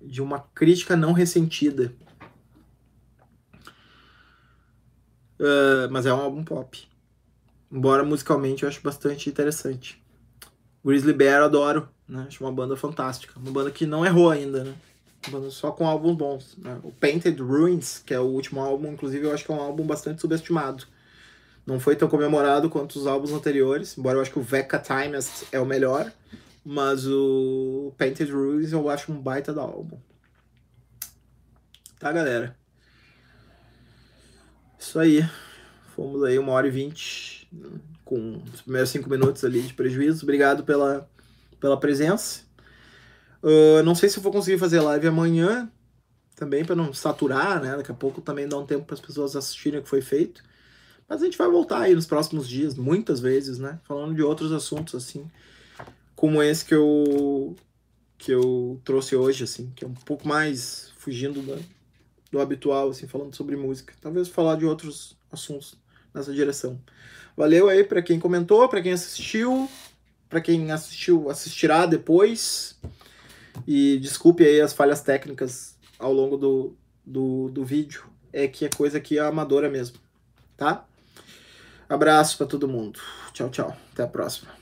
de uma crítica não ressentida, Uh, mas é um álbum pop. Embora musicalmente eu acho bastante interessante. Grizzly Bear eu adoro, né? Acho uma banda fantástica. Uma banda que não errou ainda, né? Só com álbuns bons. Né? O Painted Ruins, que é o último álbum, inclusive eu acho que é um álbum bastante subestimado. Não foi tão comemorado quanto os álbuns anteriores, embora eu acho que o Vecca Time é o melhor. Mas o Painted Rules eu acho um baita da álbum. Tá, galera? Isso aí. Fomos aí uma hora e vinte com os primeiros cinco minutos ali de prejuízo. Obrigado pela, pela presença. Uh, não sei se eu vou conseguir fazer live amanhã também para não saturar, né? Daqui a pouco também dá um tempo para as pessoas assistirem o que foi feito. Mas a gente vai voltar aí nos próximos dias, muitas vezes, né? Falando de outros assuntos assim, como esse que eu que eu trouxe hoje, assim, que é um pouco mais fugindo do, do habitual, assim, falando sobre música. Talvez falar de outros assuntos nessa direção. Valeu aí para quem comentou, para quem assistiu, para quem assistiu, assistirá depois. E desculpe aí as falhas técnicas ao longo do, do, do vídeo. É que é coisa aqui é amadora mesmo, tá? Abraço para todo mundo. Tchau, tchau. Até a próxima.